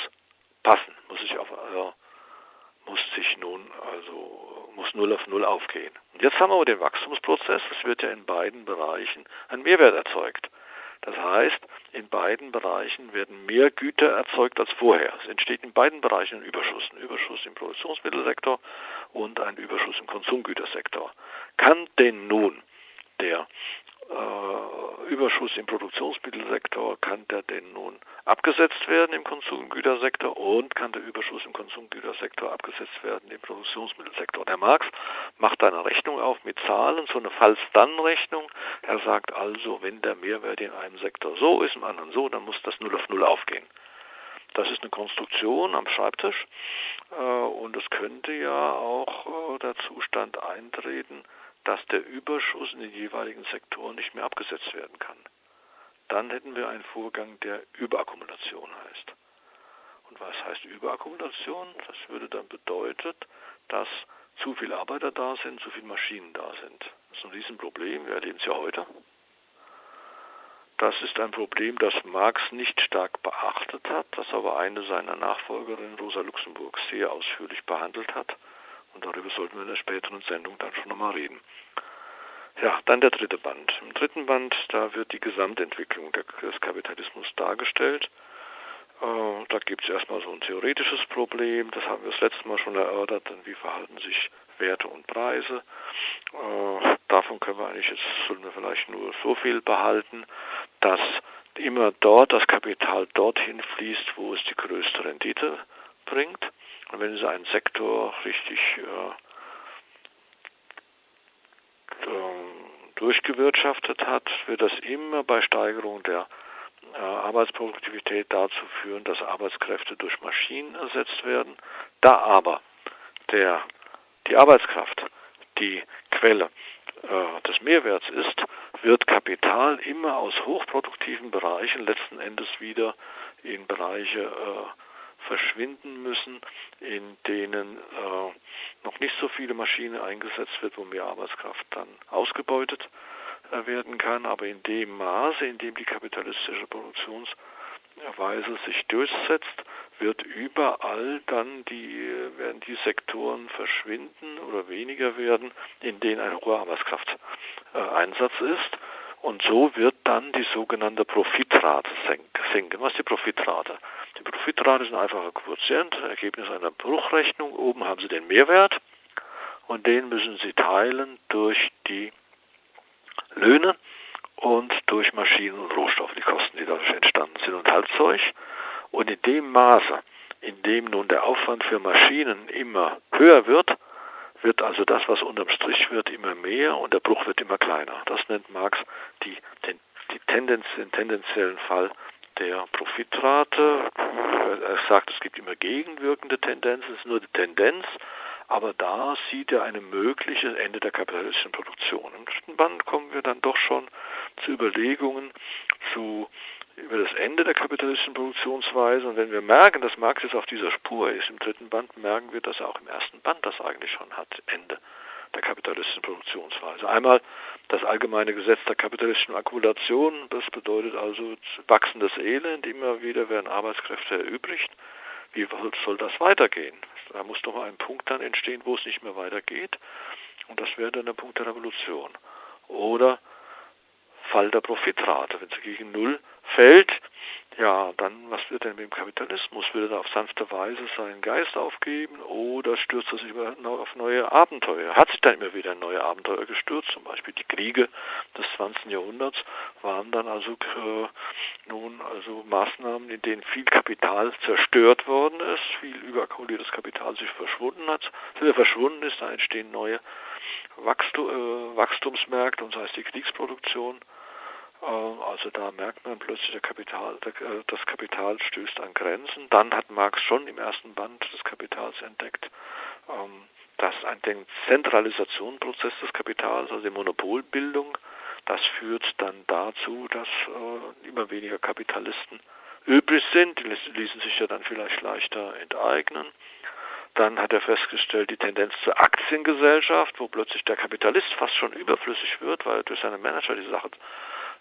passen, muss sich auf, äh, muss sich nun also muss null auf null aufgehen. Und jetzt haben wir den Wachstumsprozess. Es wird ja in beiden Bereichen ein Mehrwert erzeugt. Das heißt, in beiden Bereichen werden mehr Güter erzeugt als vorher. Es entsteht in beiden Bereichen ein Überschuss. Ein Überschuss im Produktionsmittelsektor und ein Überschuss im Konsumgütersektor. Kann denn nun der äh, Überschuss im Produktionsmittelsektor, kann der denn nun abgesetzt werden im Konsumgütersektor und kann der Überschuss im Konsumgütersektor abgesetzt werden im Produktionsmittelsektor. Der Marx macht eine Rechnung auf mit Zahlen, so eine Falls-Dann-Rechnung. Er sagt also, wenn der Mehrwert in einem Sektor so ist, im anderen so, dann muss das null auf null aufgehen. Das ist eine Konstruktion am Schreibtisch äh, und es könnte ja auch äh, der Zustand eintreten, dass der Überschuss in den jeweiligen Sektoren nicht mehr abgesetzt werden kann. Dann hätten wir einen Vorgang, der Überakkumulation heißt. Und was heißt Überakkumulation? Das würde dann bedeuten, dass zu viele Arbeiter da sind, zu viele Maschinen da sind. Das ist ein Riesenproblem, wir erleben es ja heute. Das ist ein Problem, das Marx nicht stark beachtet hat, das aber eine seiner Nachfolgerinnen, Rosa Luxemburg, sehr ausführlich behandelt hat. Und darüber sollten wir in der späteren Sendung dann schon nochmal reden. Ja, dann der dritte Band. Im dritten Band, da wird die Gesamtentwicklung des Kapitalismus dargestellt. Äh, da gibt es erstmal so ein theoretisches Problem, das haben wir das letzte Mal schon erörtert, wie verhalten sich Werte und Preise. Äh, davon können wir eigentlich jetzt, sollen wir vielleicht nur so viel behalten, dass immer dort das Kapital dorthin fließt, wo es die größte Rendite bringt. Wenn es einen Sektor richtig äh, durchgewirtschaftet hat, wird das immer bei Steigerung der äh, Arbeitsproduktivität dazu führen, dass Arbeitskräfte durch Maschinen ersetzt werden. Da aber der, die Arbeitskraft die Quelle äh, des Mehrwerts ist, wird Kapital immer aus hochproduktiven Bereichen letzten Endes wieder in Bereiche äh, verschwinden müssen, in denen äh, noch nicht so viele Maschinen eingesetzt wird, wo mehr Arbeitskraft dann ausgebeutet äh, werden kann, aber in dem Maße, in dem die kapitalistische Produktionsweise sich durchsetzt, wird überall dann die, werden die Sektoren verschwinden oder weniger werden, in denen ein hoher Arbeitskrafteinsatz ist. Und so wird dann die sogenannte Profitrate sinken. Was ist die Profitrate? Die Profitrate ist ein einfacher Quotient, Ergebnis einer Bruchrechnung. Oben haben Sie den Mehrwert und den müssen Sie teilen durch die Löhne und durch Maschinen und Rohstoffe, die Kosten, die dadurch entstanden sind und Halbzeug. Und in dem Maße, in dem nun der Aufwand für Maschinen immer höher wird, wird also das, was unterm Strich wird, immer mehr und der Bruch wird immer kleiner. Das nennt Marx die, den, die Tendenz, den tendenziellen Fall der Profitrate. Er sagt, es gibt immer gegenwirkende Tendenzen, es ist nur die Tendenz, aber da sieht er ein mögliches Ende der kapitalistischen Produktion. Im dritten Band kommen wir dann doch schon zu Überlegungen zu über das Ende der kapitalistischen Produktionsweise. Und wenn wir merken, dass Marx jetzt auf dieser Spur ist, im dritten Band merken wir, dass er auch im ersten Band das eigentlich schon hat, Ende der kapitalistischen Produktionsweise. Einmal das allgemeine Gesetz der kapitalistischen Akkumulation, das bedeutet also wachsendes Elend, immer wieder werden Arbeitskräfte erübrigt. Wie soll das weitergehen? Da muss doch ein Punkt dann entstehen, wo es nicht mehr weitergeht. Und das wäre dann der Punkt der Revolution. Oder Fall der Profitrate. Wenn sie gegen Null fällt, ja, dann, was wird denn mit dem Kapitalismus? Will er auf sanfte Weise seinen Geist aufgeben oder stürzt er sich auf neue Abenteuer? Hat sich dann immer wieder neue Abenteuer gestürzt, zum Beispiel die Kriege des 20. Jahrhunderts waren dann also äh, nun also Maßnahmen, in denen viel Kapital zerstört worden ist, viel überakkumuliertes Kapital sich verschwunden hat, wieder verschwunden ist, da entstehen neue Wachstum, äh, Wachstumsmärkte und das heißt die Kriegsproduktion also da merkt man plötzlich, Kapital, äh, das Kapital stößt an Grenzen. Dann hat Marx schon im ersten Band des Kapitals entdeckt, ähm, dass ein Zentralisationsprozess des Kapitals, also die Monopolbildung, das führt dann dazu, dass äh, immer weniger Kapitalisten übrig sind. Die ließen sich ja dann vielleicht leichter enteignen. Dann hat er festgestellt, die Tendenz zur Aktiengesellschaft, wo plötzlich der Kapitalist fast schon überflüssig wird, weil durch seine Manager die Sache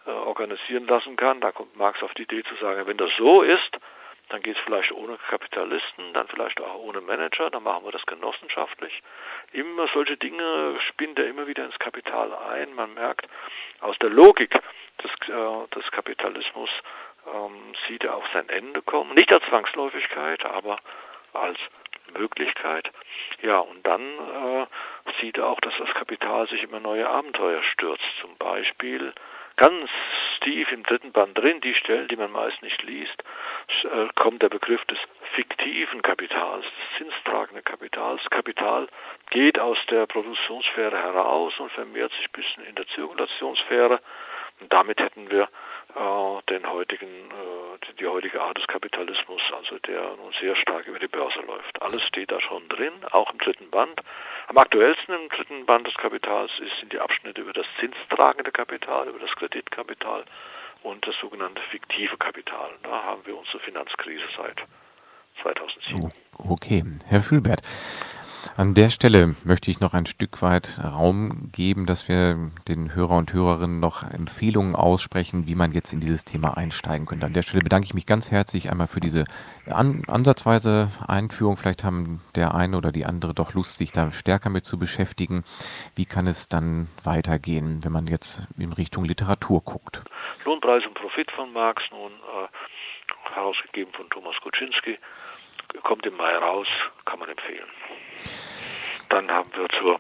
äh, organisieren lassen kann. Da kommt Marx auf die Idee zu sagen, wenn das so ist, dann geht es vielleicht ohne Kapitalisten, dann vielleicht auch ohne Manager, dann machen wir das genossenschaftlich. Immer solche Dinge spinnt er immer wieder ins Kapital ein. Man merkt, aus der Logik des, äh, des Kapitalismus ähm, sieht er auf sein Ende kommen. Nicht als Zwangsläufigkeit, aber als Möglichkeit. Ja, und dann äh, sieht er auch, dass das Kapital sich immer neue Abenteuer stürzt. Zum Beispiel ganz tief im dritten Band drin, die Stellen, die man meist nicht liest, äh, kommt der Begriff des fiktiven Kapitals, des zinstragenden Kapitals. Kapital geht aus der Produktionssphäre heraus und vermehrt sich bisschen in der Zirkulationssphäre. Und damit hätten wir den heutigen, äh, die heutige Art des Kapitalismus, also der nun sehr stark über die Börse läuft. Alles steht da schon drin, auch im dritten Band. Am aktuellsten im dritten Band des Kapitals sind die Abschnitte über das zinstragende Kapital, über das Kreditkapital und das sogenannte fiktive Kapital. Da haben wir unsere Finanzkrise seit 2007. Okay, Herr Fühlbert. An der Stelle möchte ich noch ein Stück weit Raum geben, dass wir den Hörer und Hörerinnen noch Empfehlungen aussprechen, wie man jetzt in dieses Thema einsteigen könnte. An der Stelle bedanke ich mich ganz herzlich einmal für diese an, ansatzweise Einführung. Vielleicht haben der eine oder die andere doch Lust, sich da stärker mit zu beschäftigen. Wie kann es dann weitergehen, wenn man jetzt in Richtung Literatur guckt? Lohnpreis und Profit von Marx, nun äh, herausgegeben von Thomas Kuczynski, kommt im Mai raus, kann man empfehlen. Dann haben wir zur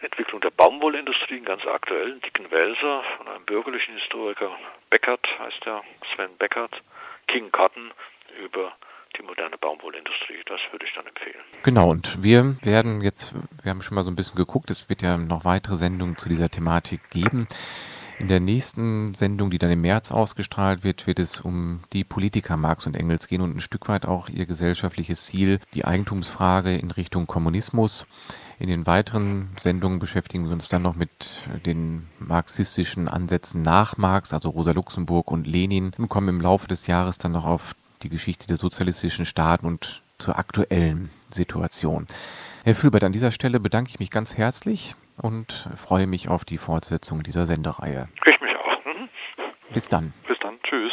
Entwicklung der Baumwollindustrie einen ganz aktuellen dicken Wälzer von einem bürgerlichen Historiker, Beckert heißt er, Sven Beckert, King Cotton über die moderne Baumwollindustrie. Das würde ich dann empfehlen. Genau, und wir werden jetzt, wir haben schon mal so ein bisschen geguckt, es wird ja noch weitere Sendungen zu dieser Thematik geben. In der nächsten Sendung, die dann im März ausgestrahlt wird, wird es um die Politiker Marx und Engels gehen und ein Stück weit auch ihr gesellschaftliches Ziel, die Eigentumsfrage in Richtung Kommunismus. In den weiteren Sendungen beschäftigen wir uns dann noch mit den marxistischen Ansätzen nach Marx, also Rosa Luxemburg und Lenin, und kommen im Laufe des Jahres dann noch auf die Geschichte der sozialistischen Staaten und zur aktuellen Situation. Herr Fülbert, an dieser Stelle bedanke ich mich ganz herzlich und freue mich auf die Fortsetzung dieser Sendereihe. Ich mich auch. Mhm. Bis dann. Bis dann. Tschüss.